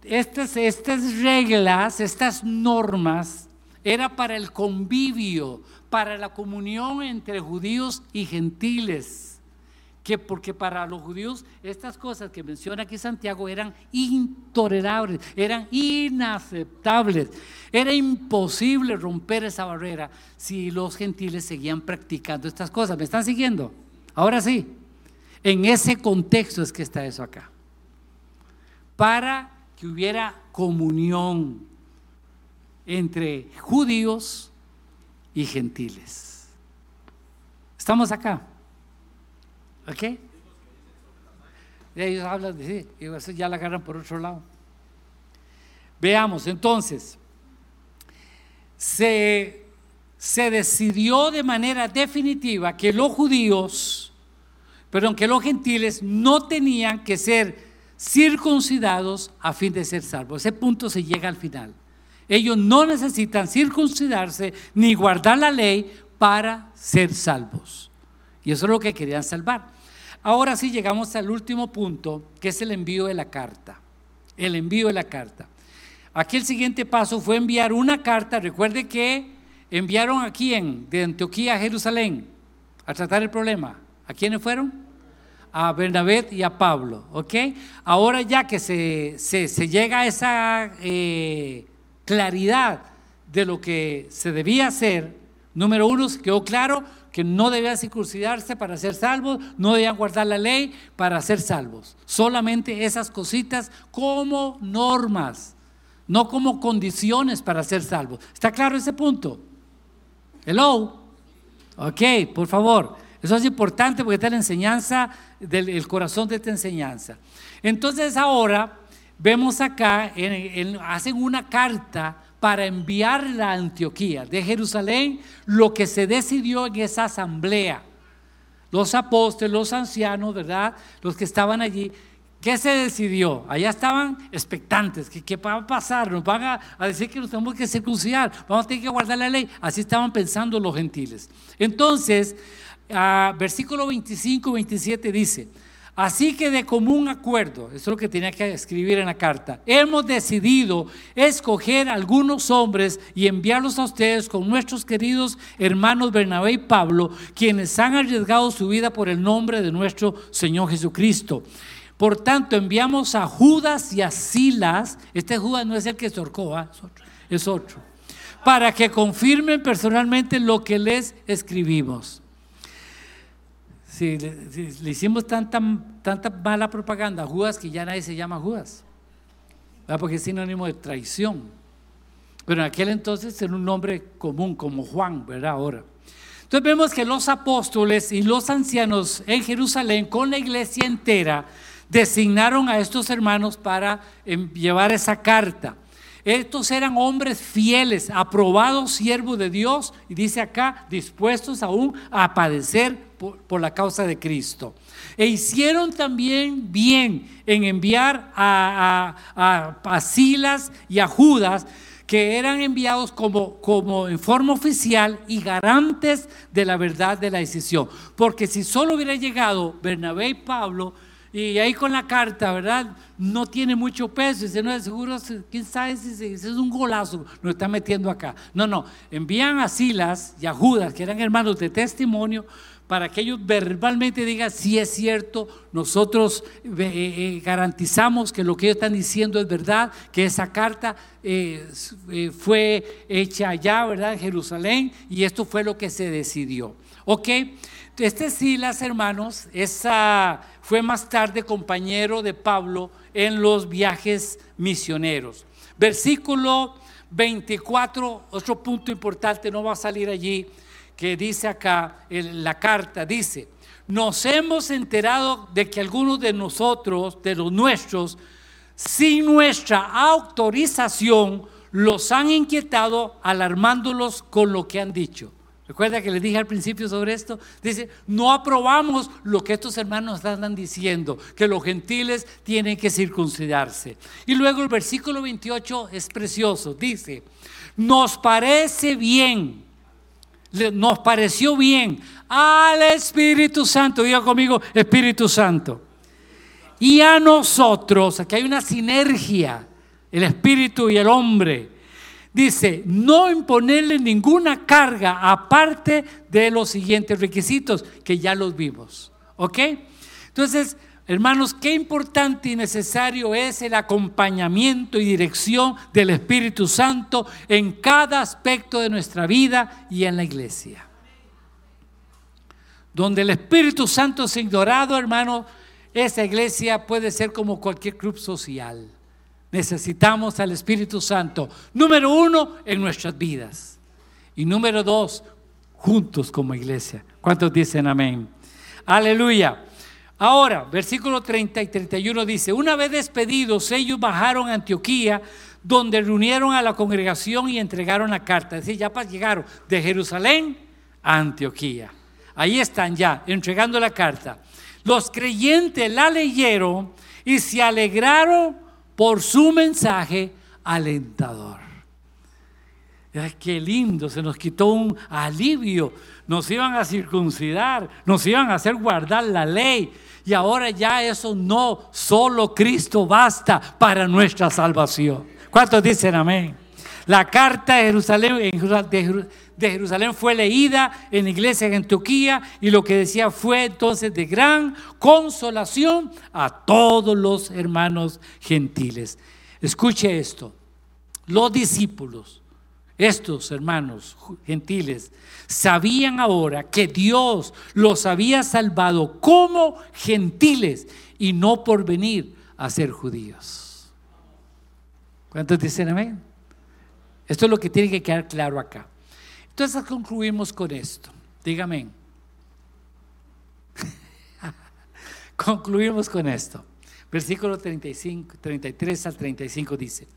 estas, estas reglas, estas normas, era para el convivio, para la comunión entre judíos y gentiles. Que porque para los judíos estas cosas que menciona aquí Santiago eran intolerables, eran inaceptables. Era imposible romper esa barrera si los gentiles seguían practicando estas cosas. ¿Me están siguiendo? Ahora sí, en ese contexto es que está eso acá. Para que hubiera comunión entre judíos y gentiles. ¿Estamos acá? ¿Ok? Ellos hablan de sí, y ya la agarran por otro lado. Veamos, entonces, se, se decidió de manera definitiva que los judíos, perdón, que los gentiles no tenían que ser circuncidados a fin de ser salvos. Ese punto se llega al final. Ellos no necesitan circuncidarse ni guardar la ley para ser salvos. Y eso es lo que querían salvar. Ahora sí llegamos al último punto, que es el envío de la carta. El envío de la carta. aquí el siguiente paso fue enviar una carta. Recuerde que enviaron a quién, de Antioquía a Jerusalén, a tratar el problema. ¿A quiénes fueron? A Bernabé y a Pablo, ¿ok? Ahora ya que se, se, llega a esa eh, claridad de lo que se debía hacer, número uno, quedó claro que no debían circuncidarse para ser salvos, no debían guardar la ley para ser salvos. Solamente esas cositas como normas, no como condiciones para ser salvos. ¿Está claro ese punto? Hello. Ok, por favor. Eso es importante porque está la enseñanza del corazón de esta enseñanza. Entonces ahora vemos acá, hacen una carta para enviarla a Antioquía, de Jerusalén, lo que se decidió en esa asamblea. Los apóstoles, los ancianos, ¿verdad? Los que estaban allí. ¿Qué se decidió? Allá estaban expectantes. ¿Qué, va a pasar? Nos van a, decir que nos tenemos que circuncidar. Vamos a tener que guardar la ley. Así estaban pensando los gentiles. Entonces, versículo 25, 27 dice, Así que de común acuerdo, eso es lo que tenía que escribir en la carta, hemos decidido escoger algunos hombres y enviarlos a ustedes con nuestros queridos hermanos Bernabé y Pablo, quienes han arriesgado su vida por el nombre de nuestro Señor Jesucristo. Por tanto, enviamos a Judas y a Silas, este Judas no es el que se ahorcó, ¿ah? es, otro, es otro, para que confirmen personalmente lo que les escribimos le, hicimos tanta, tanta mala propaganda a Judas que ya nadie se llama Judas, porque es sinónimo de traición. Pero en aquel entonces era un nombre común, como Juan, ¿verdad? Ahora. Entonces vemos que los apóstoles y los ancianos en Jerusalén, con la iglesia entera, designaron a estos hermanos para llevar esa carta. Estos eran hombres fieles, aprobados siervos de Dios, y dice acá, dispuestos aún a padecer por, la causa de Cristo. E hicieron también bien en enviar a, a, Silas y a Judas, que eran enviados como, como en forma oficial y garantes de la verdad de la decisión. Porque si solo hubiera llegado Bernabé y Pablo, y ahí con la carta, ¿verdad? No tiene mucho peso. Dice, no, seguro, quién sabe si, es un golazo, lo está metiendo acá. No, no. Envían a Silas y a Judas, que eran hermanos de testimonio, para que ellos verbalmente digan si es cierto, nosotros eh, eh, garantizamos que lo que ellos están diciendo es verdad, que esa carta eh, fue hecha allá, ¿verdad? En Jerusalén, y esto fue lo que se decidió. ¿Ok? Este Silas, hermanos, esa, fue más tarde compañero de Pablo en los viajes misioneros. Versículo 24, otro punto importante, no va a salir allí que dice acá en la carta, dice, nos hemos enterado de que algunos de nosotros, de los nuestros, sin nuestra autorización, los han inquietado alarmándolos con lo que han dicho. Recuerda que les dije al principio sobre esto. Dice, no aprobamos lo que estos hermanos andan diciendo, que los gentiles tienen que circuncidarse. Y luego el versículo 28 es precioso. Dice, nos parece bien nos pareció bien al Espíritu Santo, diga conmigo, Espíritu Santo. Y a nosotros, aquí hay una sinergia, el Espíritu y el hombre. Dice, no imponerle ninguna carga aparte de los siguientes requisitos que ya los vimos. ¿Ok? Entonces, Hermanos, qué importante y necesario es el acompañamiento y dirección del Espíritu Santo en cada aspecto de nuestra vida y en la iglesia. Donde el Espíritu Santo es ignorado, hermano, esa iglesia puede ser como cualquier club social. Necesitamos al Espíritu Santo, número uno, en nuestras vidas. Y número dos, juntos como iglesia. ¿Cuántos dicen amén? Aleluya. Ahora, versículo 30 y 31 dice, una vez despedidos, ellos bajaron a Antioquía, donde reunieron a la congregación y entregaron la carta. Es decir, ya llegaron de Jerusalén a Antioquía. Ahí están ya, entregando la carta. Los creyentes la leyeron y se alegraron por su mensaje alentador. Qué lindo, se nos quitó un alivio. Nos iban a circuncidar, nos iban a hacer guardar la ley, y ahora ya eso no, solo Cristo basta para nuestra salvación. ¿Cuántos dicen amén? La carta de Jerusalén, de Jerusalén fue leída en la iglesia de Antioquía y lo que decía fue entonces de gran consolación a todos los hermanos gentiles. Escuche esto, los discípulos, estos hermanos gentiles, sabían ahora que Dios los había salvado como gentiles y no por venir a ser judíos. ¿Cuántos dicen amén? Esto es lo que tiene que quedar claro acá. Entonces concluimos con esto. Dígame. concluimos con esto. Versículo 35, 33 al 35 dice,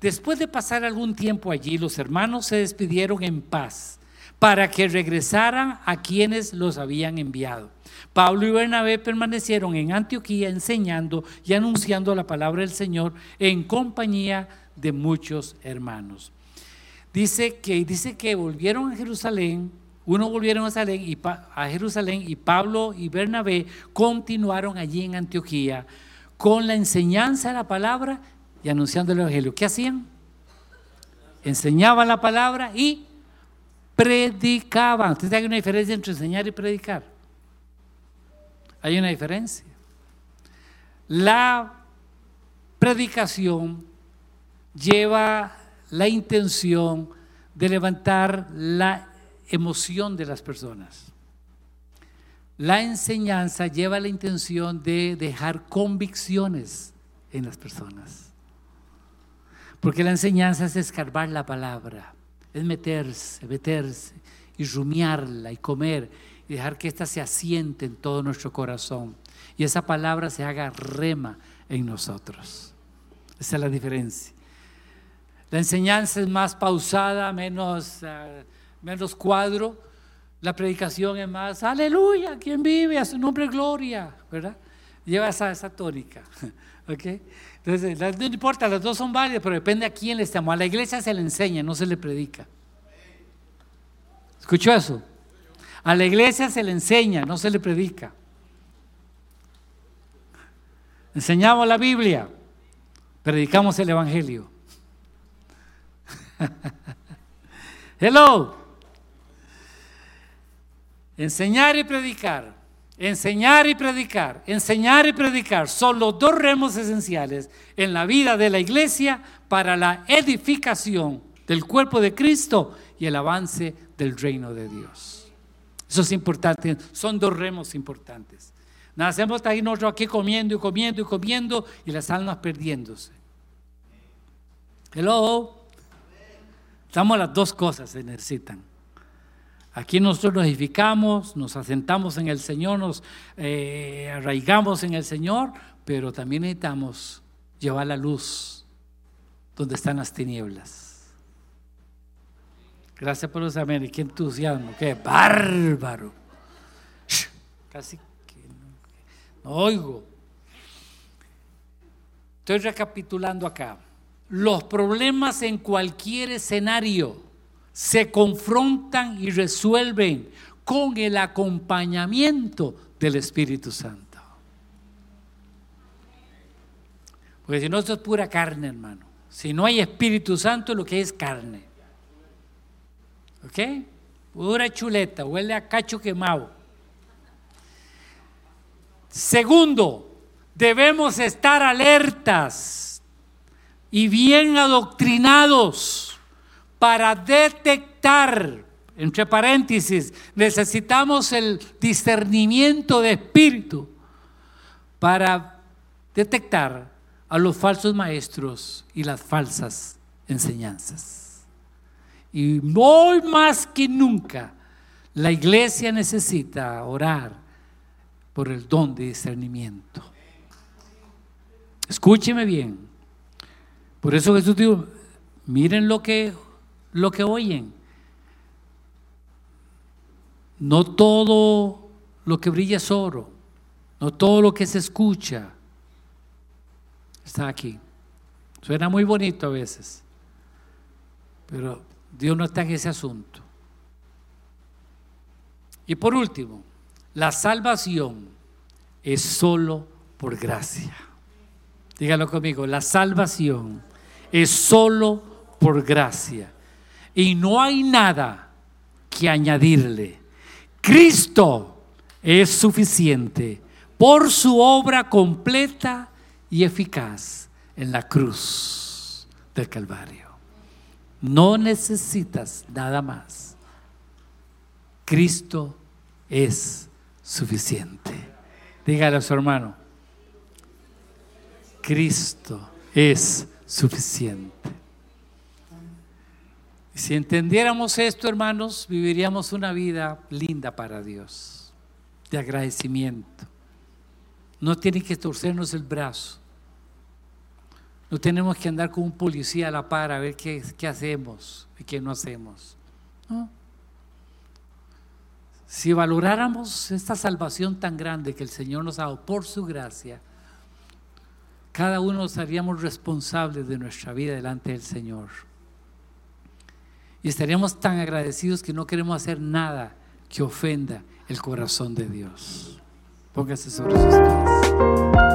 después de pasar algún tiempo allí, los hermanos se despidieron en paz para que regresaran a quienes los habían enviado. Pablo y Bernabé permanecieron en Antioquía enseñando y anunciando la palabra del Señor en compañía de muchos hermanos. Dice que, dice que volvieron a Jerusalén, uno volvieron a Jerusalén, y, a Jerusalén y Pablo y Bernabé continuaron allí en Antioquía con la enseñanza de la palabra y anunciando el Evangelio. ¿Qué hacían? Enseñaban la palabra y predicaban. ¿Usted sabe una diferencia entre enseñar y predicar? Hay una diferencia. La predicación lleva la intención de levantar la emoción de las personas. La enseñanza lleva la intención de dejar convicciones en las personas. Porque la enseñanza es escarbar la palabra es meterse, meterse y rumiarla y comer y dejar que ésta se asiente en todo nuestro corazón y esa palabra se haga rema en nosotros. Esa es la diferencia. La enseñanza es más pausada, menos, eh, menos cuadro. La predicación es más, aleluya, quien vive a su nombre gloria, ¿verdad? Lleva esa, esa tónica. ¿ok? Entonces, no importa, las dos son válidas, pero depende a quién le estamos. A la iglesia se le enseña, no se le predica. ¿Escuchó eso? A la iglesia se le enseña, no se le predica. Enseñamos la Biblia, predicamos el Evangelio. Hello. Enseñar y predicar. Enseñar y predicar, enseñar y predicar son los dos remos esenciales en la vida de la iglesia para la edificación del cuerpo de Cristo y el avance del reino de Dios. Eso es importante, son dos remos importantes. Nacemos ahí nosotros aquí comiendo y comiendo y comiendo y las almas perdiéndose. Hello. Estamos las dos cosas se necesitan. Aquí nosotros nos edificamos, nos asentamos en el Señor, nos eh, arraigamos en el Señor, pero también necesitamos llevar la luz donde están las tinieblas. Gracias por los amén. Qué entusiasmo, qué bárbaro. Casi que no oigo. Estoy recapitulando acá. Los problemas en cualquier escenario se confrontan y resuelven con el acompañamiento del Espíritu Santo. Porque si no, esto es pura carne, hermano. Si no hay Espíritu Santo, lo que es carne. ¿Ok? Pura chuleta, huele a cacho quemado. Segundo, debemos estar alertas y bien adoctrinados para detectar, entre paréntesis, necesitamos el discernimiento de espíritu para detectar a los falsos maestros y las falsas enseñanzas. Y hoy más que nunca, la iglesia necesita orar por el don de discernimiento. Escúcheme bien. Por eso Jesús dijo, miren lo que lo que oyen. No todo lo que brilla es oro, no todo lo que se escucha está aquí. Suena muy bonito a veces, pero Dios no está en ese asunto. Y por último, la salvación es solo por gracia. Dígalo conmigo, la salvación es solo por gracia. Y no hay nada que añadirle. Cristo es suficiente por su obra completa y eficaz en la cruz del Calvario. No necesitas nada más. Cristo es suficiente. Dígale a su hermano, Cristo es suficiente. Si entendiéramos esto, hermanos, viviríamos una vida linda para Dios, de agradecimiento. No tiene que torcernos el brazo. No tenemos que andar con un policía a la par a ver qué, qué hacemos y qué no hacemos. Si valoráramos esta salvación tan grande que el Señor nos ha dado por su gracia, cada uno nos haríamos responsables de nuestra vida delante del Señor. Y estaríamos tan agradecidos que no queremos hacer nada que ofenda el corazón de Dios. Póngase sobre sus pies.